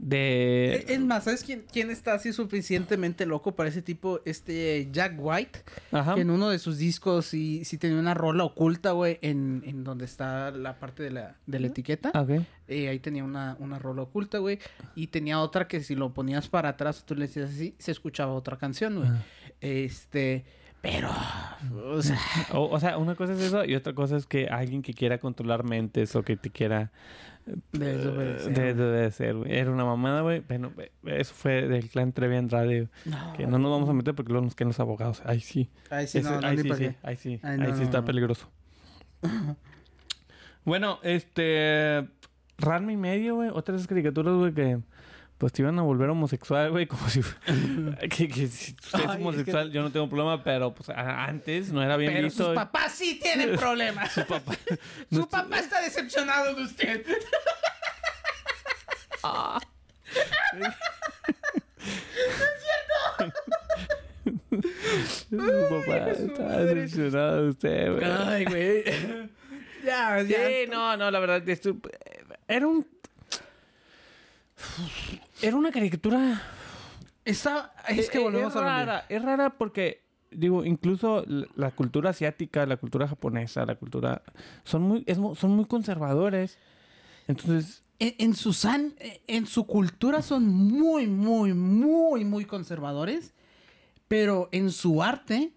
De. Es más, ¿sabes quién, quién está así suficientemente loco para ese tipo? Este Jack White. Ajá. Que en uno de sus discos sí, sí tenía una rola oculta, güey, en, en donde está la parte de la, de la etiqueta. Ah, Ok. Eh, ahí tenía una, una rola oculta, güey. Y tenía otra que si lo ponías para atrás, tú le decías así, se escuchaba otra canción, güey. Ah. Este... Pero... O sea... O, o sea, una cosa es eso y otra cosa es que alguien que quiera controlar mentes o que te quiera. Debes de obedecer, de- debe ser, güey. Era una mamada, güey. Bueno, eh, eso fue del clan Trevi Andrade. No. Que no nos vamos a meter porque luego nos quedan los abogados. Ahí sí. Ay, sí, Ese- no, no, ahí sí. Ahí. Ay, ahí sí no, está no. peligroso. bueno, este. Ranma y medio, güey. Otras caricaturas, güey, que. Pues te iban a volver homosexual, güey, como si... que, que si usted es es homosexual, yo no tengo problema, pero pues a- antes no era bien Pero visto. sus papás sí tienen problemas. Su papá. Su papá está decepcionado de usted. Su papá está decepcionado de usted, güey. Ay, güey. ya, ya. Sí, no, no, la verdad, esto, era un... Era una caricatura... Está... Es que Eh, volvemos es a lo mismo. rara, es rara porque, digo, incluso la, cultura asiática, la cultura japonesa, la cultura... Son muy, es son muy conservadores. Entonces, En, en su san, en su cultura son muy, muy, muy, muy conservadores. Pero en su arte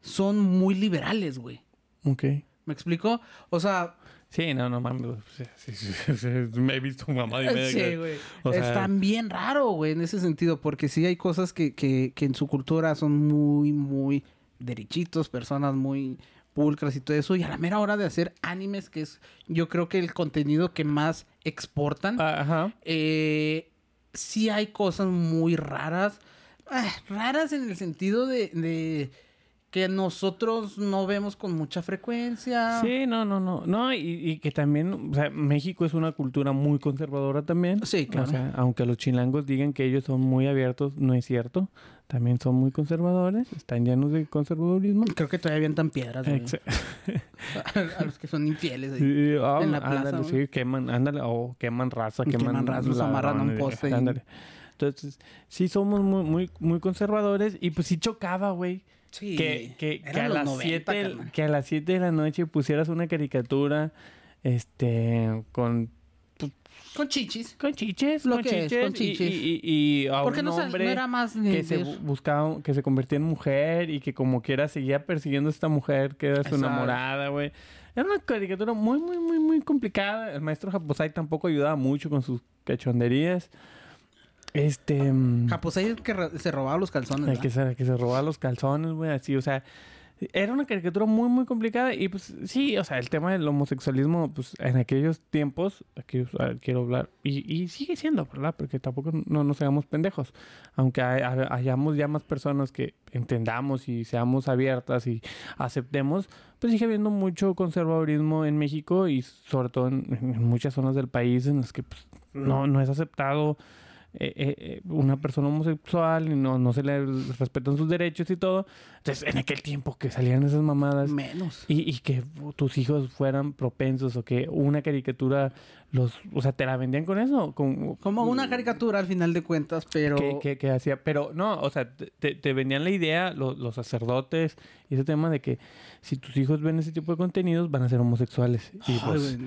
son muy liberales, güey. ok. ¿Me explico? O sea, Sí, no, no mames. güey. Sí, sí, sí, sí, me he visto mamá y media. sí, güey. o sea- Están bien raro, güey, en ese sentido. Porque sí hay cosas que, que, que en su cultura son muy, muy derechitos, personas muy pulcras y todo eso. Y a la mera hora de hacer animes, que es yo creo que el contenido que más exportan. Ajá. eh, sí hay cosas muy raras. Ah, raras en el sentido de, de que nosotros no vemos con mucha frecuencia. Sí, no, no, no. No, y, y que también, o sea, México es una cultura muy conservadora también. Sí, claro. O sea, aunque los chilangos digan que ellos son muy abiertos, no es cierto. También son muy conservadores, están llenos de conservadurismo. Creo que todavía avientan piedras, a los que son infieles. ahí. Sí, ah, En la plaza, ándale, güey. sí, queman, ándale, o queman raza, queman, Queman raza, los amarran a un poste ándale. Entonces, sí somos muy, muy, muy conservadores y pues sí chocaba, güey. Sí. que, que, a las 90, siete, que a las 7 de la noche pusieras una caricatura este con Con chichis. con chiches, Lo con que es, chiches, con y- chiches. Y, y, y a Porque un no, sa- no hombre era más ni que se buscaba que se convertía en mujer y que como quiera seguía persiguiendo a esta mujer que era su Exacto. enamorada, güey. Era una caricatura muy, muy, muy, muy complicada. El maestro Japosai tampoco ayudaba mucho con sus cachonderías. Este... mm, Japosai es que se robaba los calzones. el que se, que se robaba los calzones, güey, así, o sea, era una caricatura muy, muy complicada y pues sí, o sea, el tema del homosexualismo, pues en aquellos tiempos, aquí quiero hablar, y, y sigue siendo, ¿verdad? Porque tampoco no nos hagamos pendejos, aunque hay- hayamos ya más personas que entendamos y seamos abiertas y aceptemos, pues sigue habiendo mucho conservadurismo en México y sobre todo en, en muchas zonas del país en las que pues, no, no es aceptado eh, eh, eh, una persona homosexual y no, no se le respetan sus derechos y todo. Entonces, en aquel tiempo que salían esas mamadas Menos. y, y que tus hijos fueran propensos o que una caricatura los... O sea, te la vendían con eso. Con, Como una caricatura al final de cuentas, pero... que, que- que hacía... Pero no, o sea, te- te, vendían la idea, lo- los sacerdotes y ese tema de que si tus hijos ven ese tipo de contenidos van a ser homosexuales. Y Ay, pues...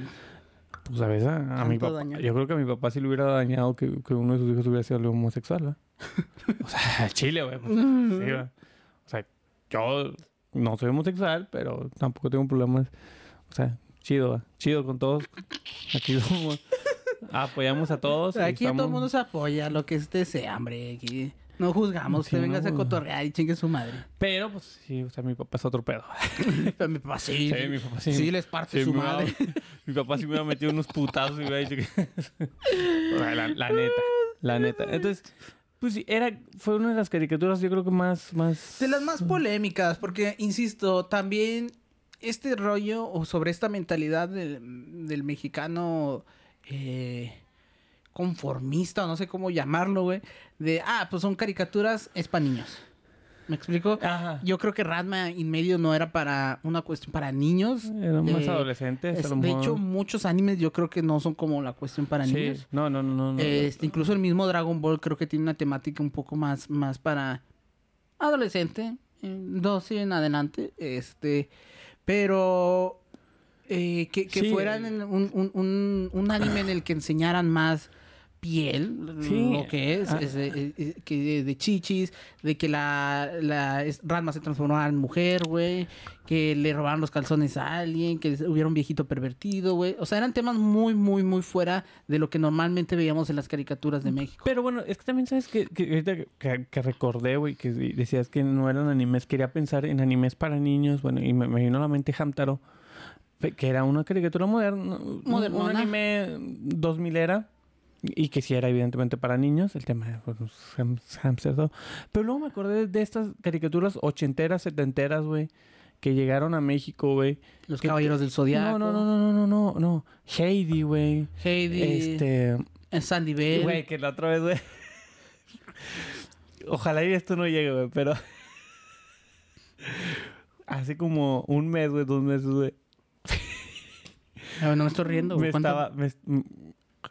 Pues a veces a, a mi papá, daño. yo creo que a mi papá sí le hubiera dañado que, que uno de sus hijos hubiera sido homosexual, ¿verdad? o sea, chile, güey. pues, sí. O sea, yo no soy homosexual, pero tampoco tengo problemas. O sea, chido, ¿verdad? chido con todos. Aquí somos, apoyamos a todos. Aquí todo el mundo se apoya, lo que este sea, hombre. Aquí no juzgamos, Sí, usted venga a cotorrear y chingue su madre. Pero, pues sí, o sea, mi papá es otro pedo. Pero mi papá sí. Sí, mi papá sí. Sí, les parte Sí, su mi mamá- madre. Mi papá sí me hubiera metido unos putazos y me hubiera dicho que... La neta, la neta. Entonces, pues sí, era, fue una de las caricaturas yo creo que más, más... De las más polémicas, porque, insisto, también este rollo o sobre esta mentalidad del, del mexicano eh, conformista, o no sé cómo llamarlo, güey, de, ah, pues son caricaturas, es para niños. ¿Me explico? Ajá. Yo creo que Radma en medio no era para una cuestión para niños. Eran más Eh, adolescentes. es- de hecho, muchos animes yo creo que no son como la cuestión para sí. niños. No, no, no, no. Este, incluso el mismo Dragon Ball creo que tiene una temática un poco más, más para adolescente, eh, 12 en adelante, este, pero eh, que, que Sí. fueran un, un, un anime en el que enseñaran más piel, Sí. lo que es, Ah. es, eh, eh, que de, de chichis, de que la, la es- Ranma se transformara en mujer, güey, que le robaron los calzones a alguien, que hubiera un viejito pervertido, güey. O sea, eran temas muy, muy, muy fuera de lo que normalmente veíamos en las caricaturas de México. Pero bueno, es que también sabes que, que ahorita que, que- que recordé, güey, que decías que no eran animes. Quería pensar en animes para niños. Bueno, y me, me vino a la mente Hamtaro, que era una caricatura moderna. un- anime 2000 era. Y que sí era evidentemente para niños, el tema de pues, los ham- hamsters. todo. Pero luego me acordé de estas caricaturas ochenteras, setenteras, güey, que llegaron a México, güey. Los que- Caballeros del Zodiaco. No, no, no, no, no, no, no, no. Heidi, güey. Heidi. Este... eh, Sandy Bell. Güey, que la otra vez, güey. Ojalá y esto no llegue, güey, pero. Hace como un mes, güey, dos meses, güey. No me estoy riendo. güey. Me ¿Cuánto? estaba. me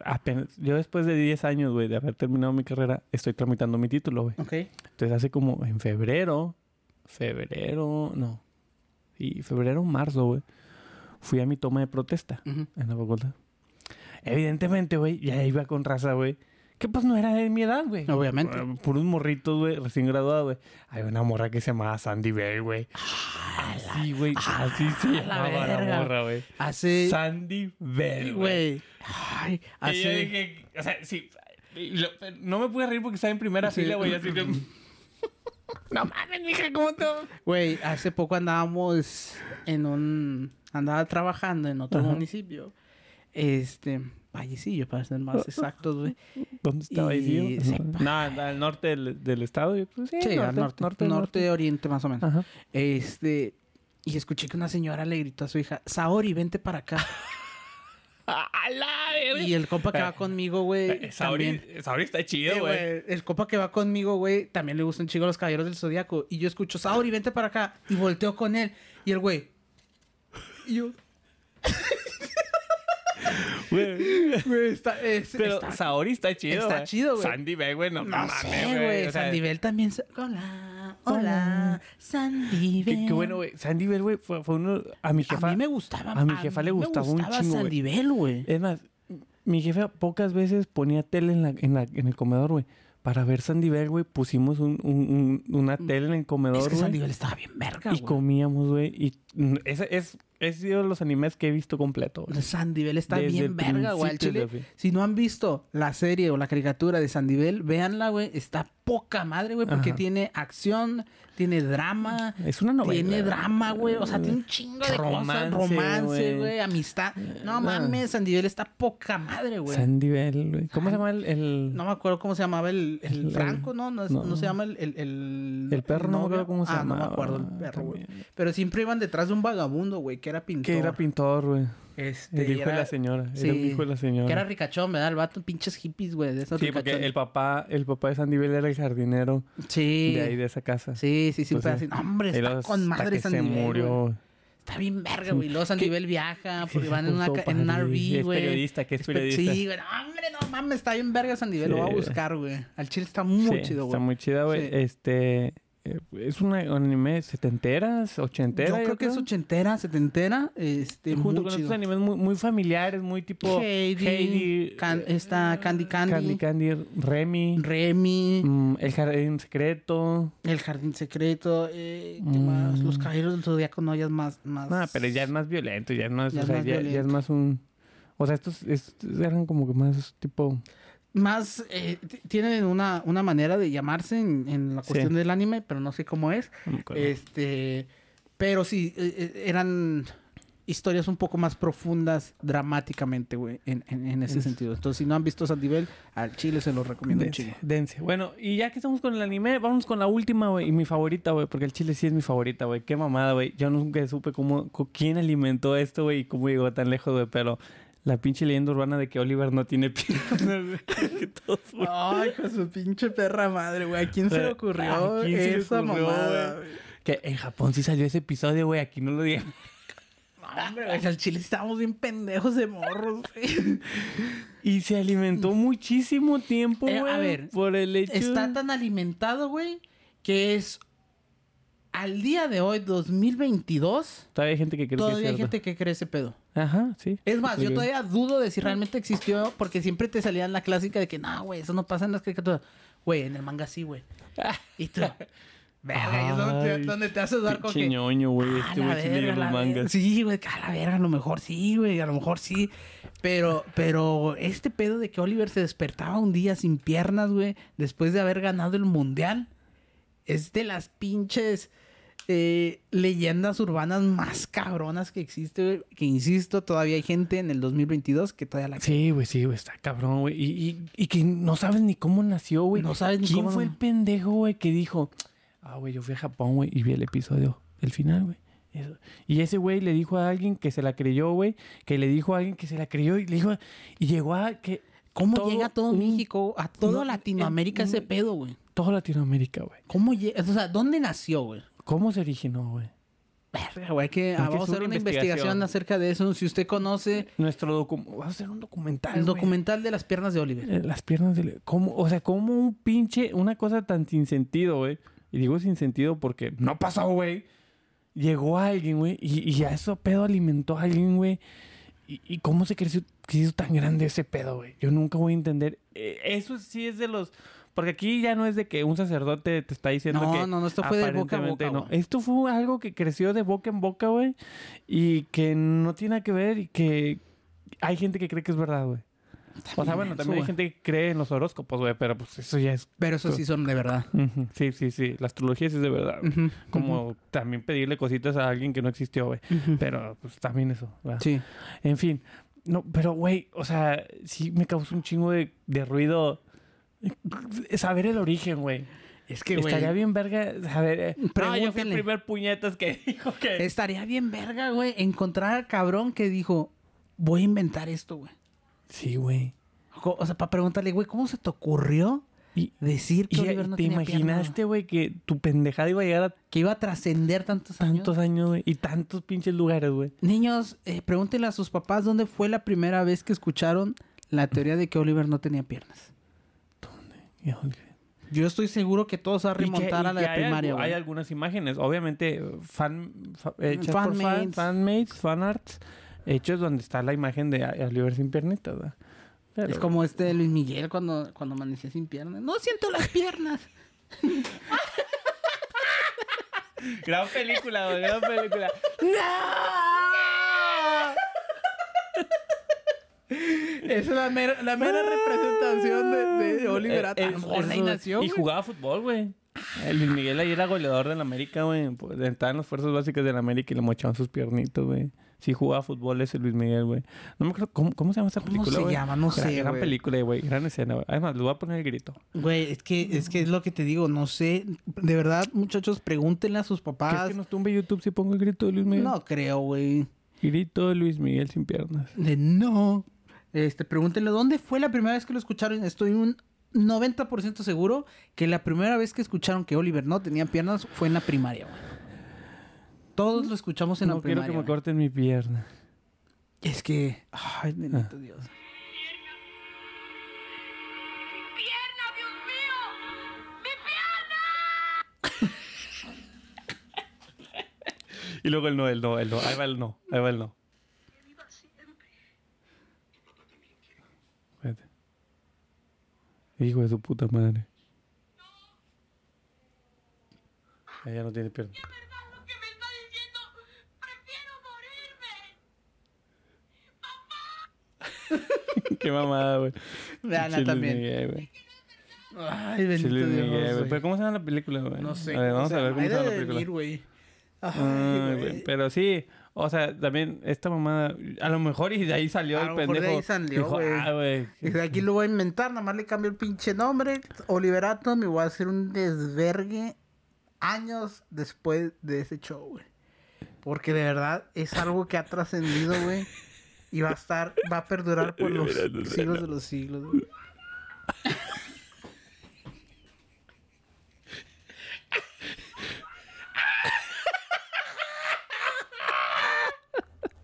apenas. Yo después de 10 años, güey, de haber terminado mi carrera, estoy tramitando mi título, güey. Ok. Entonces hace como en febrero. Febrero. No. Y febrero, marzo, güey. Fui a mi toma de protesta en la facultad. Evidentemente, güey, ya iba con raza, güey. Que pues no era de mi edad, güey. Obviamente. Eh, Puros morritos, güey, recién graduado, güey. Hay una morra que se llamaba Sandy Bell, güey. Así, güey. Así se la llamaba la verga. morra, güey. Hace. Sandy Bell, güey. Ay, Y yo hace. dije, o sea, sí. lo- no me pude reír porque estaba en primera Sí. fila, güey. Así que. no mames, mija, ¿cómo te.? Güey, hace poco andábamos en un. Andaba trabajando en otro Ajá. municipio. Este. Vallecillo, para ser más exactos, güey. ¿Dónde estaba Y ahí? sí? No, al norte del, del estado. yo, pues, sí, Sí, al norte, norte, norte. oriente, más o menos. Ajá. Este, y escuché que una señora le gritó a su hija, Saori, vente para acá. ¡A la verga! y el compa que va conmigo, güey, Eh, Saori. Saori está chido, Eh, güey. güey, el compa que va conmigo, güey, también le gustan chico los caballeros del zodiaco. Y yo escucho, Saori, vente para acá. Y volteo con él. Y el güey. Y yo, Güey. güey, está, es- Pero está- Saori está chido, está güey. chido, güey. Sandy Bell, güey, no, No mames, güey. O sea, Sandy Bell también. Hola, hola. Sandy Bell. Qué, qué bueno, güey. Sandy Bell, güey, fue, fue uno... A mi jefa... A mí me gustaba. a mi jefa le mí me gustaba un gustaba chingo. Sandy Bell, güey. Es más, mi jefa pocas veces ponía tele en, la, en, la, en el comedor, güey. Para ver Sandy Bell, güey, pusimos un, un- un- una tele en el comedor, Mm. Es que Bell estaba bien verga, Y güey. comíamos, güey. Y mm, ese es, es sido los animes que he visto completo. güey. Sandy Bell está Desde bien verga, güey. Al chile, si no han visto la serie o la caricatura de Sandy Bell, véanla, güey. Está poca madre, güey, porque Ajá. tiene acción, tiene drama. Es una novela. Tiene drama, güey. O sea, tiene un chingo de Romance, cosas. Romance, güey. Amistad. No Ah. mames, Sandy Bell está poca madre, güey. Sandy Bell, güey. ¿Cómo se llama el...? el... No me acuerdo cómo se llamaba el, el El- Franco, ¿no? No, es- no. no se llama el... El, el, El perro, no me acuerdo cómo se ah, no llamaba. me acuerdo el perro, güey. Pero siempre iban detrás de un vagabundo, güey, que era pintor. Que era pintor, güey. Este, El hijo era- de la señora. Era sí, el hijo de la señora. Que era ricachón, ¿verdad? El vato, pinches hippies, güey, de esos Sí, porque el papá, el papá de Sandy Bell era el jardinero Sí. de ahí, de esa casa. Sí, sí, sí. así, hombre, está con madre que Sandy se Bell, murió. Está bien verga, güey. Luego Sandy. Bell viaja porque van en, una, en un RV, Es güey. periodista, que es pe- periodista. Sí, güey. Hombre, no mames, está bien verga Sandy Bell. Lo voy a buscar, güey. Al chile está muy Sí, chido, güey. Está muy chida, güey. Sí. Este... eh, Es un anime setenteras, ochenteras. Yo creo que es ochentera, setentera. Este, Junto con otros animes muy, muy familiares, muy tipo Heidi, Heidi, Can- eh, está Candy Candy, Candy Candy, Remy, Remy, mm, El Jardín Secreto. El Jardín Secreto, eh, ¿qué Mm. más? Los Caballeros del Zodiaco, no, ya es más... más... No, pero ya es más violento, ya es más, Ya o es sea, más ya, ya es más un... O sea, estos, estos eran como que más tipo... Más, eh, tienen una, una manera de llamarse en, en la Sí. cuestión del anime, pero no sé cómo es. Este, pero sí, eh, eran historias un poco más profundas dramáticamente, güey, en, en, en ese En- sentido. Entonces, si no han visto Sandivel, al chile se los recomiendo Dense, chingo. dense. Bueno, y ya que estamos con el anime, vamos con la última, güey. Y mi favorita, güey. Porque el chile sí es mi favorita, güey. Qué mamada, güey. Yo nunca supe cómo, quién alimentó esto, güey. Y cómo llegó tan lejos, güey. Pero la pinche leyenda urbana de que Oliver no tiene piernas, güey. Que todo fue- Ay, con su pinche perra madre, güey. ¿A quién se le ¿A ocurrió quién se le esa ocurrió, mamada, güey? güey? Que en Japón sí salió ese episodio, güey. Aquí no lo dije. No, hombre, güey, al chile estábamos bien pendejos de morros, güey. Y se alimentó muchísimo tiempo, Eh, güey. a ver, por el hecho... Está tan alimentado, güey, que es al día de hoy, 2022, Todavía hay gente que cree que todavía es hay cierto. gente que cree ese pedo. Ajá, sí. Es más, yo todavía dudo de si realmente existió, porque siempre te salía la clásica de que, no, güey, eso no pasa en las caricaturas. Güey, en el manga sí, güey. Y tú, verga, es donde te, Ay, donde te haces dar con que... ñoño, güey. "Ah, Este güey sí los la verga". mangas. Sí, güey, a la verga, a lo mejor sí, güey, a lo mejor sí. Pero, pero este pedo de que Oliver se despertaba un día sin piernas, güey, después de haber ganado el mundial, es de las pinches eh, leyendas urbanas más cabronas que existe, güey. Que insisto, todavía hay gente en el 2022 que todavía la Sí, güey, sí, güey, está cabrón, güey. Y, y, y que no sabes ni cómo nació, güey. No sabes ni ¿Quién cómo fue no- el pendejo, güey, que dijo, ah, güey, yo fui a Japón, güey, y vi el episodio, el final, güey? Eso. Y ese güey le dijo a alguien que se la creyó, güey, que le dijo a alguien que se la creyó y le dijo, y llegó a que ¿Cómo todo llega a todo un- México, a toda no, Latinoamérica ese pedo, güey? todo Latinoamérica, güey. ¿Cómo llega? O sea, ¿dónde nació, güey? ¿Cómo se originó, güey? Verga, güey, que, ah, vamos a hacer una investigación. investigación. acerca de eso. Si usted conoce Nuestro documental, vamos a hacer un documental, el güey. documental de las piernas de Oliver. Eh, Las piernas de... ¿Cómo? O sea, como un pinche... Una cosa tan sin sentido, güey. Y digo sin sentido porque no pasó, güey. Llegó alguien, güey. Y, y ya eso pedo alimentó a alguien, güey. Y, y cómo se creció, tan grande ese pedo, güey. Yo nunca voy a entender. Eh, eso sí es de los... Porque aquí ya no es de que un sacerdote te está diciendo No, que... no, no, esto fue de boca a boca, no. Esto fue algo que creció de boca en boca, güey. Y que no tiene nada que ver y que hay gente que cree que es verdad, güey. O sea, bueno, también hay gente que cree en los horóscopos, güey, pero pues eso ya es... Pero eso sí son de verdad. Sí, sí, sí. La astrología sí es de verdad. Como también pedirle cositas a alguien que no existió, güey. Pero pues también eso, ¿verdad? Sí. En fin. No, pero, güey, o sea, sí me causó un chingo de, de ruido saber el origen, güey. Es que, güey. Estaría bien verga saber... eh, No, yo fui el primer puñetas que dijo que... Estaría bien verga, güey, encontrar al cabrón que dijo, voy a inventar esto, güey. Sí, güey. O sea, para preguntarle, güey, ¿cómo se te ocurrió Y, decir que y Oliver no te tenía imaginaste, güey, que tu pendejada iba a llegar a? Que iba a trascender tantos años. tantos años, güey, y tantos pinches lugares, güey. Niños, eh, pregúntenle a sus papás dónde fue la primera vez que escucharon la teoría de que Oliver no tenía piernas. Híjole. Yo estoy seguro que todo se va a remontar a la de primaria. Hay algunas imágenes, obviamente, fan, fa- hechas por fan, hechos donde está la imagen de Oliver sin piernitas, ¿verdad? Pero- Es como este Luis Miguel cuando, cuando amanecía sin piernas. No siento las piernas. Gran película, gran película. Esa es la mera, la mera representación de, de Oliver Eh, Atom. eh, A lo mejor de ahí eso- nació, Y jugaba fútbol, güey. El Luis Miguel ahí era goleador del América, güey. Pues, Estaba en las fuerzas básicas del América y le mochaban sus piernitas, güey. Sí jugaba fútbol ese Luis Miguel, güey. No me acuerdo cómo, cómo se llama esa ¿Cómo película, se güey? llama? No Gran- sé, Gran güey. película, güey. Gran escena, güey. Además, le voy a poner el grito. Güey, es que, es que es lo que te digo, no sé. De verdad, muchachos, pregúntenle a sus ¿Crees papás. que nos tumbe YouTube si pongo el grito de Luis Miguel? No creo, güey. Grito de Luis Miguel sin piernas. De no. Este, pregúntenle dónde fue la primera vez que lo escucharon. Estoy un 90% seguro que la primera vez que escucharon que Oliver no tenía piernas fue en la primaria, güey. Todos lo escuchamos en no la quiero primaria. que me güey. corten mi pierna. Es que. Ay, bendito Ah. Dios. pierna, Dios mío! ¡Mi pierna! Y luego el no, el no, el no. Ahí va el no. Ahí va el no. Hijo de su puta madre. Ella no tiene pierna. ¿Verdad lo que me está diciendo? ¡Prefiero morirme! Qué mamada, güey. Veanla Pinche Luis también. Miguel, güey. Ay, bendito Luis Dios. Miguel, güey. güey. Pero ¿cómo se llama la película, güey? No sé. A ver, vamos o sea, a ver cómo se llama la película. venir, güey. Ay, Ay, güey, Pero sí, o sea, también esta mamada, a lo mejor y de ahí salió A el lo mejor de pendejo. ahí salió, Dijo, ah, güey. Y de aquí lo voy a inventar, nada más le cambio el pinche nombre, Oliver Atom, y voy a hacer un desvergue años después de ese show, güey. Porque de verdad es algo que ha trascendido, güey. Y va a estar, va a perdurar por los siglos de los siglos, güey.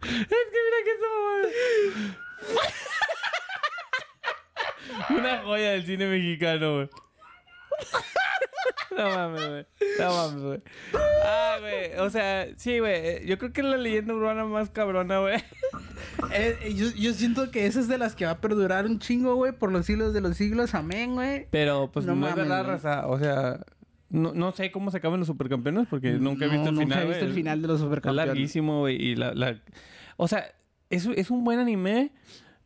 Es que mira que esa mamada. Una joya del cine mexicano, güey. No mames, güey. No mames, güey. Ah, güey. O sea, sí, güey. Yo creo que es la leyenda urbana más cabrona, güey. Eh, eh, yo, yo siento que esa es de las que va a perdurar un chingo, güey, por los siglos de los siglos. Amén, güey. Pero, pues, No no, es mames, verdad, güey. raza. O sea, no, no sé cómo se acaban los supercampeones porque nunca he visto No, el nunca final, he visto güey. el final de los Es supercampeones. larguísimo, güey. Y la, la... O sea, es, es un buen anime,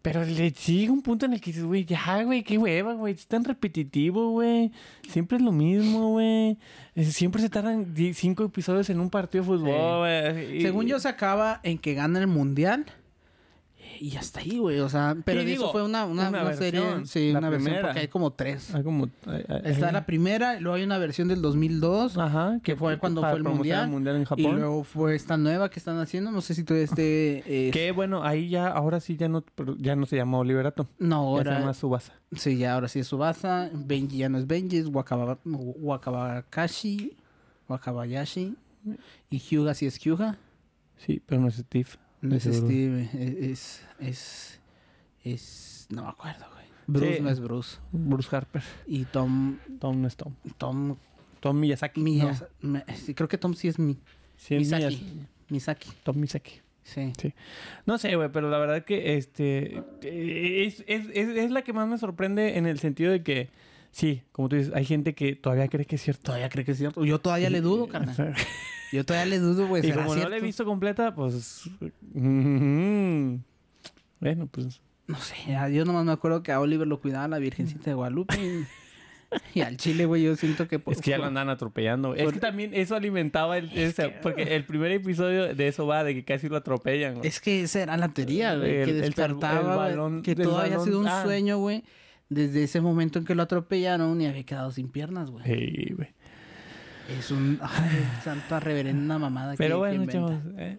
pero le sigue un punto en el que dices, güey, ya, güey, qué hueva, güey. Es tan repetitivo, güey. Siempre es lo mismo, güey. Siempre se tardan cinco episodios en un partido de fútbol, güey. Según yo, se acaba en que gana el mundial. Y hasta ahí, güey. O sea, pero eso fue una, una, una una serie. versión, Sí, una versión porque hay como tres. Hay como... hay- hay- Está la primera, y luego hay una versión del 2002. Ajá. que fue cuando fue el promocionar mundial, en Y Japón. luego fue esta nueva que están haciendo. No sé si esté. eh, Que bueno, ahí ya, ahora sí ya no, ya no se llama Oliverato. No, Ya se ahora. llama Subasa. Sí, ya ahora sí es Subasa. Benji ya no es Benji, es Wakaba, Wakabakashi. Wakabayashi. Y Hyuga sí es Hyuga. Sí, pero no es Steve. No es. Steve, es. Es. Es. No me acuerdo, güey. Bruce Sí. no es Bruce. Bruce Harper. Y Tom. Tom no es Tom. Tom. Tom Miyazaki. Miyaz- No, me- sí, creo que Tom sí es mi. sí es Misaki. Miyaz- Misaki. Tom Misaki. Sí. No sé, güey, pero la verdad que este es, es, es, es la que más me sorprende en el sentido de que, sí, como tú dices, hay gente que todavía cree que es cierto. Todavía cree que es cierto. Yo todavía le dudo, carnal. Yo todavía le dudo, güey. y ¿será como no la he visto completa, pues... mm, bueno, pues... No sé, yo nomás me acuerdo que a Oliver lo cuidaba la Virgencita de Guadalupe. y- al chile, güey, yo siento que... por- Es que ya lo andan atropellando. Es que también eso alimentaba el... ese- porque el primer episodio de eso va, de que casi lo atropellan. güey. Es que esa era la teoría, güey. Que el despertaba, el que todo había balón- sido un ah. sueño, güey. Desde ese momento en que lo atropellaron y había quedado sin piernas, güey. Sí, güey. Es un... Ay, santa reverenda mamada. que- Pero que bueno, inventa. chavos, eh,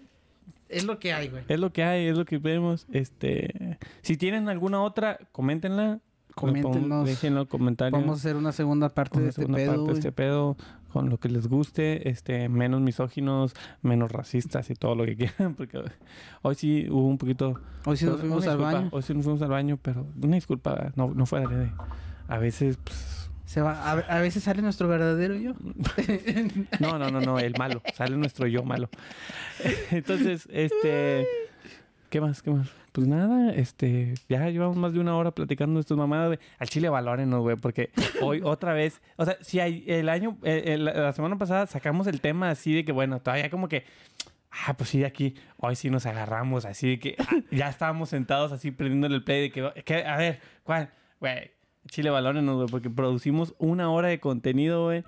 Es lo que hay, güey. es lo que hay, es lo que vemos. Este, si tienen alguna otra, coméntenla. Coméntenos. Déjenlo en los comentarios. Vamos a hacer una segunda parte Una de este segunda pedo, parte de este pedo con lo que les guste, este, menos misóginos, menos racistas y todo lo que quieran, porque hoy sí hubo un poquito. Hoy sí nos fuimos al disculpa, baño. Hoy sí nos fuimos al baño, pero una disculpa, no, no fue adrede. A veces, pues, Se va, a, a veces sale nuestro verdadero yo. no, no, no, no, el malo, sale nuestro yo malo. Entonces, este, ¿qué más, qué más? Pues nada, este, ya llevamos más de una hora platicando de estas mamadas, güey. Al chile valórenos, güey, porque hoy otra vez, o sea, si hay, el año, eh, eh, la, la semana pasada sacamos el tema así de que, bueno, todavía como que, ah, pues sí, aquí, hoy sí nos agarramos así de que ah, ya estábamos sentados así prendiéndole el play de que, que, a ver, ¿cuál? Güey, chile valórenos, güey, porque producimos una hora de contenido, güey.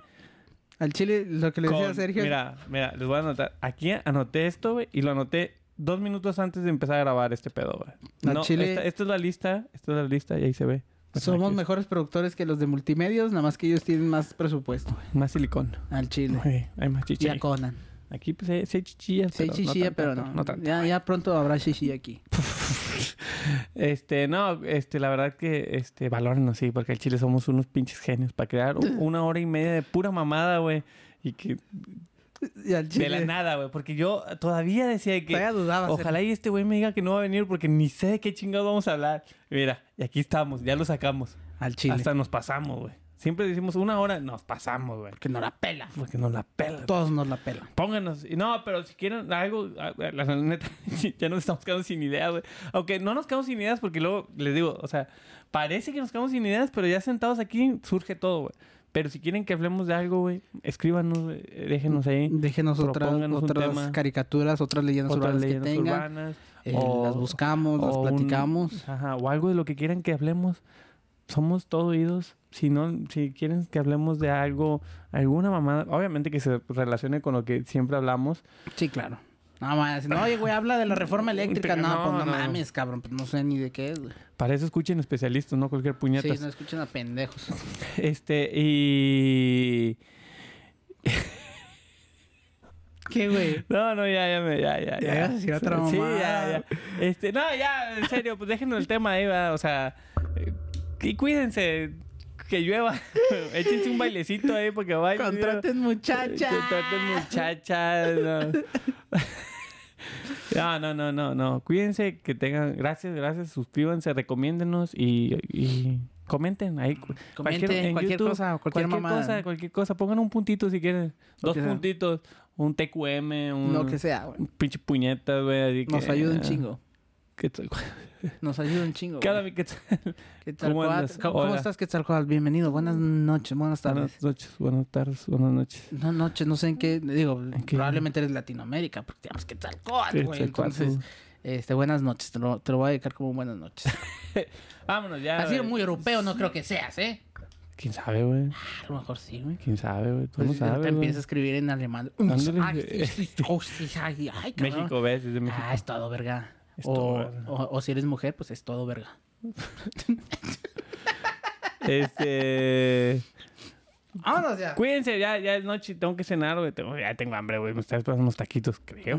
Al chile, lo que le decía Sergio. Mira, mira, les voy a anotar. Aquí anoté esto, güey, y lo anoté dos minutos antes de empezar a grabar este pedo, güey. Al No, chile- esta, esta es la lista, esta es la lista y ahí se ve. Bueno, somos aquí mejores productores que los de multimedios, nada más que ellos tienen más presupuesto. es Más silicón. Al chile. Güey, hay más Y chichi. a Conan. Aquí pues sí hay hay pero chichilla, no pero tanto, no. tanto. ya, ya pronto habrá chichilla aquí. Este, no, este, la verdad que, este, valórenos, sí, porque el chile somos unos pinches genios para crear una hora y media de pura mamada, güey. Y que Y al chile. de la nada, güey. Porque yo todavía decía que Todavía dudaba. ojalá y este güey me diga que no va a venir porque ni sé de qué chingados vamos a hablar. Mira, y aquí estamos, ya lo sacamos. Al chile. Hasta nos pasamos, güey. Siempre decimos una hora, nos pasamos, güey. Que no la pela. Porque nos la pelan. Todos nos la pelan. Pónganos. Y No, pero si quieren algo, la neta, ya nos estamos quedando sin ideas, güey. Aunque no nos quedamos sin ideas porque luego les digo, o sea, parece que nos quedamos sin ideas, pero ya sentados aquí surge todo, güey. Pero si quieren que hablemos de algo, güey, escríbanos, déjenos ahí. Déjenos otras, otras caricaturas, otras leyendas Otras urbanas que leyendas tengan. urbanas. Eh, o- las buscamos, las un- platicamos. ajá, o algo de lo que quieran que hablemos. Somos todo oídos. Si no, si quieren que hablemos de algo, alguna mamada, obviamente que se relacione con lo que siempre hablamos. Sí, claro. No, más, no, oye, güey, habla de la reforma eléctrica. No, No, pues no, no, no. mames, cabrón. Pues no sé ni de qué es, güey. Para eso escuchen especialistas, no cualquier puñetas. Sí, no escuchen a pendejos. Este, y. ¿Qué, güey? No, no, ya, ya, me, ya, ya. Ya ibas a decir otra Sí, ya, ya. Este, no, ya, en serio, pues déjenos el tema ahí, va. O sea, eh, y cuídense. Que llueva. Échense un bailecito ahí porque va Contraten muchachas. Contraten muchachas. No. no, no, no, no, no. Cuídense, que tengan. Gracias, gracias. Suscríbanse, recomiéndenos y, y comenten ahí. Comenten cualquier, YouTube, cosa, cualquier, mamada. cosa, cualquier cosa. Pongan un puntito si quieren. Lo Dos sea. puntitos. Un TQM, un, Lo que sea, güey. un pinche puñetas, güey. Nos que, ayuda un ah, chingo. Nos ayuda un chingo. Cada güey. vez que ¿Qué tal, ¿Cómo andas? ¿Cómo, cómo estás, Quetzalcóatl? Bienvenido. Buenas noches, buenas tardes. Buenas noches, buenas tardes, buenas noches. No, noches, no sé en qué. Digo, qué? probablemente eres Latinoamérica, porque digamos Quetzalcóatl, güey. Quetzalcóatl. Entonces, este, buenas noches. Te lo, te lo voy a dedicar como buenas noches. Vámonos ya. Así güey. muy europeo no creo que seas, ¿eh? ¿Quién sabe, güey? A lo mejor sí, güey. ¿Quién sabe, güey? Tú Pues no te sabes, güey. empiezas a escribir en alemán. Ay, ay, ay. México, ¿ves? Es de México. Ah, es todo verga. Es o, todo verga. o- o si eres mujer, pues es todo verga. Este... Vámonos ya. Cuídense, ya, ya es noche, tengo que cenar, güey. Tengo- ya tengo hambre, güey. Me están esperando unos taquitos, creo.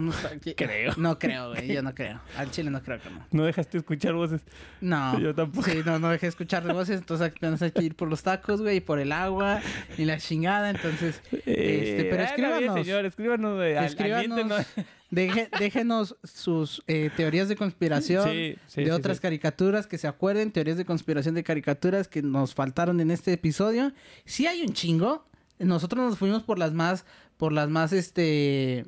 Creo. No creo, güey. Yo no creo. Al chile no creo que no. No dejaste escuchar voces. No. Yo tampoco. Sí, no, no dejé de escuchar de voces. Entonces apenas hay que ir por los tacos, güey, y por el agua y la chingada. Entonces, este, pero Eh, anda bien, escríbanos. señor, escríbanos, güey. Al-. Deje- déjenos sus eh, teorías de conspiración Sí, sí, de otras caricaturas que se acuerden, teorías de conspiración de caricaturas que nos faltaron en este episodio. Sí hay un chingo. Nosotros nos fuimos por las más, por las más, este,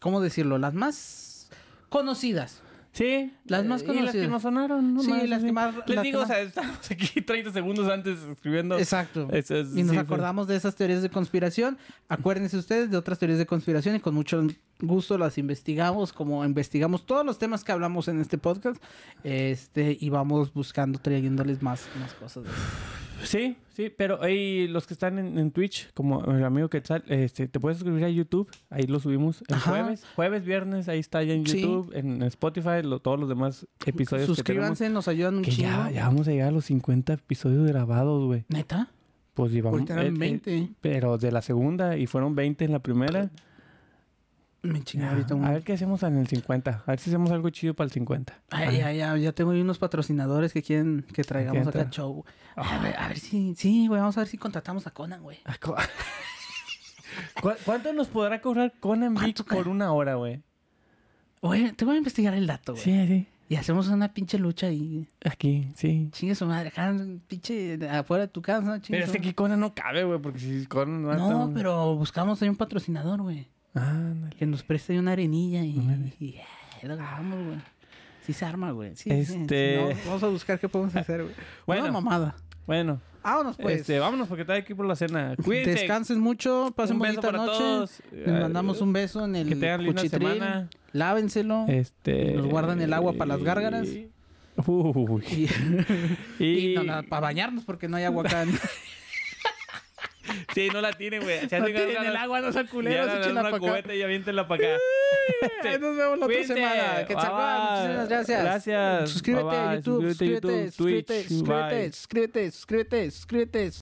¿cómo decirlo? Las más conocidas. Sí. Las más Y las que conocidas. nos sonaron, no Sí, más, las que más- Les digo, o sea, estamos aquí 30 segundos antes escribiendo. Exacto. Es- y nos sí, acordamos de esas teorías de conspiración. Acuérdense ustedes de otras teorías de conspiración y con mucho gusto las investigamos, como investigamos todos los temas que hablamos en este podcast. Este, y vamos buscando, trayéndoles más, más cosas. de. Sí, sí, pero ahí los que están en, en Twitch, como el amigo Quetzal, este, te puedes suscribir a YouTube, ahí lo subimos el Ajá. jueves, jueves, viernes, ahí está ya en Sí. YouTube, en Spotify, lo- todos los demás episodios que Suscríbanse, nos ayudan un tenemos. Que chingo. ya, ya vamos a llegar a los 50 episodios grabados, güey. ¿Neta? Pues llevamos... Eh, eh, 20. pero de la segunda y fueron 20 en la primera. Me chingué ahorita un... A ver qué hacemos en el 50. A ver si hacemos algo chido para el 50. Ay, ya, ya, ya tengo ahí unos patrocinadores que quieren que traigamos ¿Quién acá show. A ver, a ver si, sí, güey, vamos a ver si contratamos a Conan, güey. Ah, cu- ¿Cu- ¿Cuánto nos podrá cobrar Conan ¿Cuánto, por una hora, güey? Oye, te voy a investigar el dato, güey. Sí, sí. Y hacemos una pinche lucha ahí. Aquí, sí. Chingue su madre, acá, pinche, afuera de tu casa, chingue Pero es su que aquí Conan no cabe, güey, porque si Conan no... No, pero buscamos ahí un patrocinador, güey. Que nos preste una arenilla y, y, eh, lo güey. Sí se arma, güey. Sí, Este- sí, no, vamos a buscar qué podemos hacer, güey. Bueno. Una mamada. Bueno, Vámonos, pues. este, vámonos porque está aquí por la cena. Cuídense. Descansen mucho, pasen Un bonita noche. todos. Les mandamos un beso en el Que cuchitril. semana. Lávenselo. Este... Nos guardan el agua para las gárgaras. Uy. Y, Y... y no, para bañarnos porque no hay agua acá. Sí, no la tienen, güey. Se no tienen el agua, no sean culeros, échenla una para acá. cubeta y aviéntenla para acá. Ahí Nos vemos la otra semana. Que muchísimas gracias. Gracias. Suscríbete a. YouTube, Suscríbete suscríbete, suscríbete, suscríbete, suscríbete.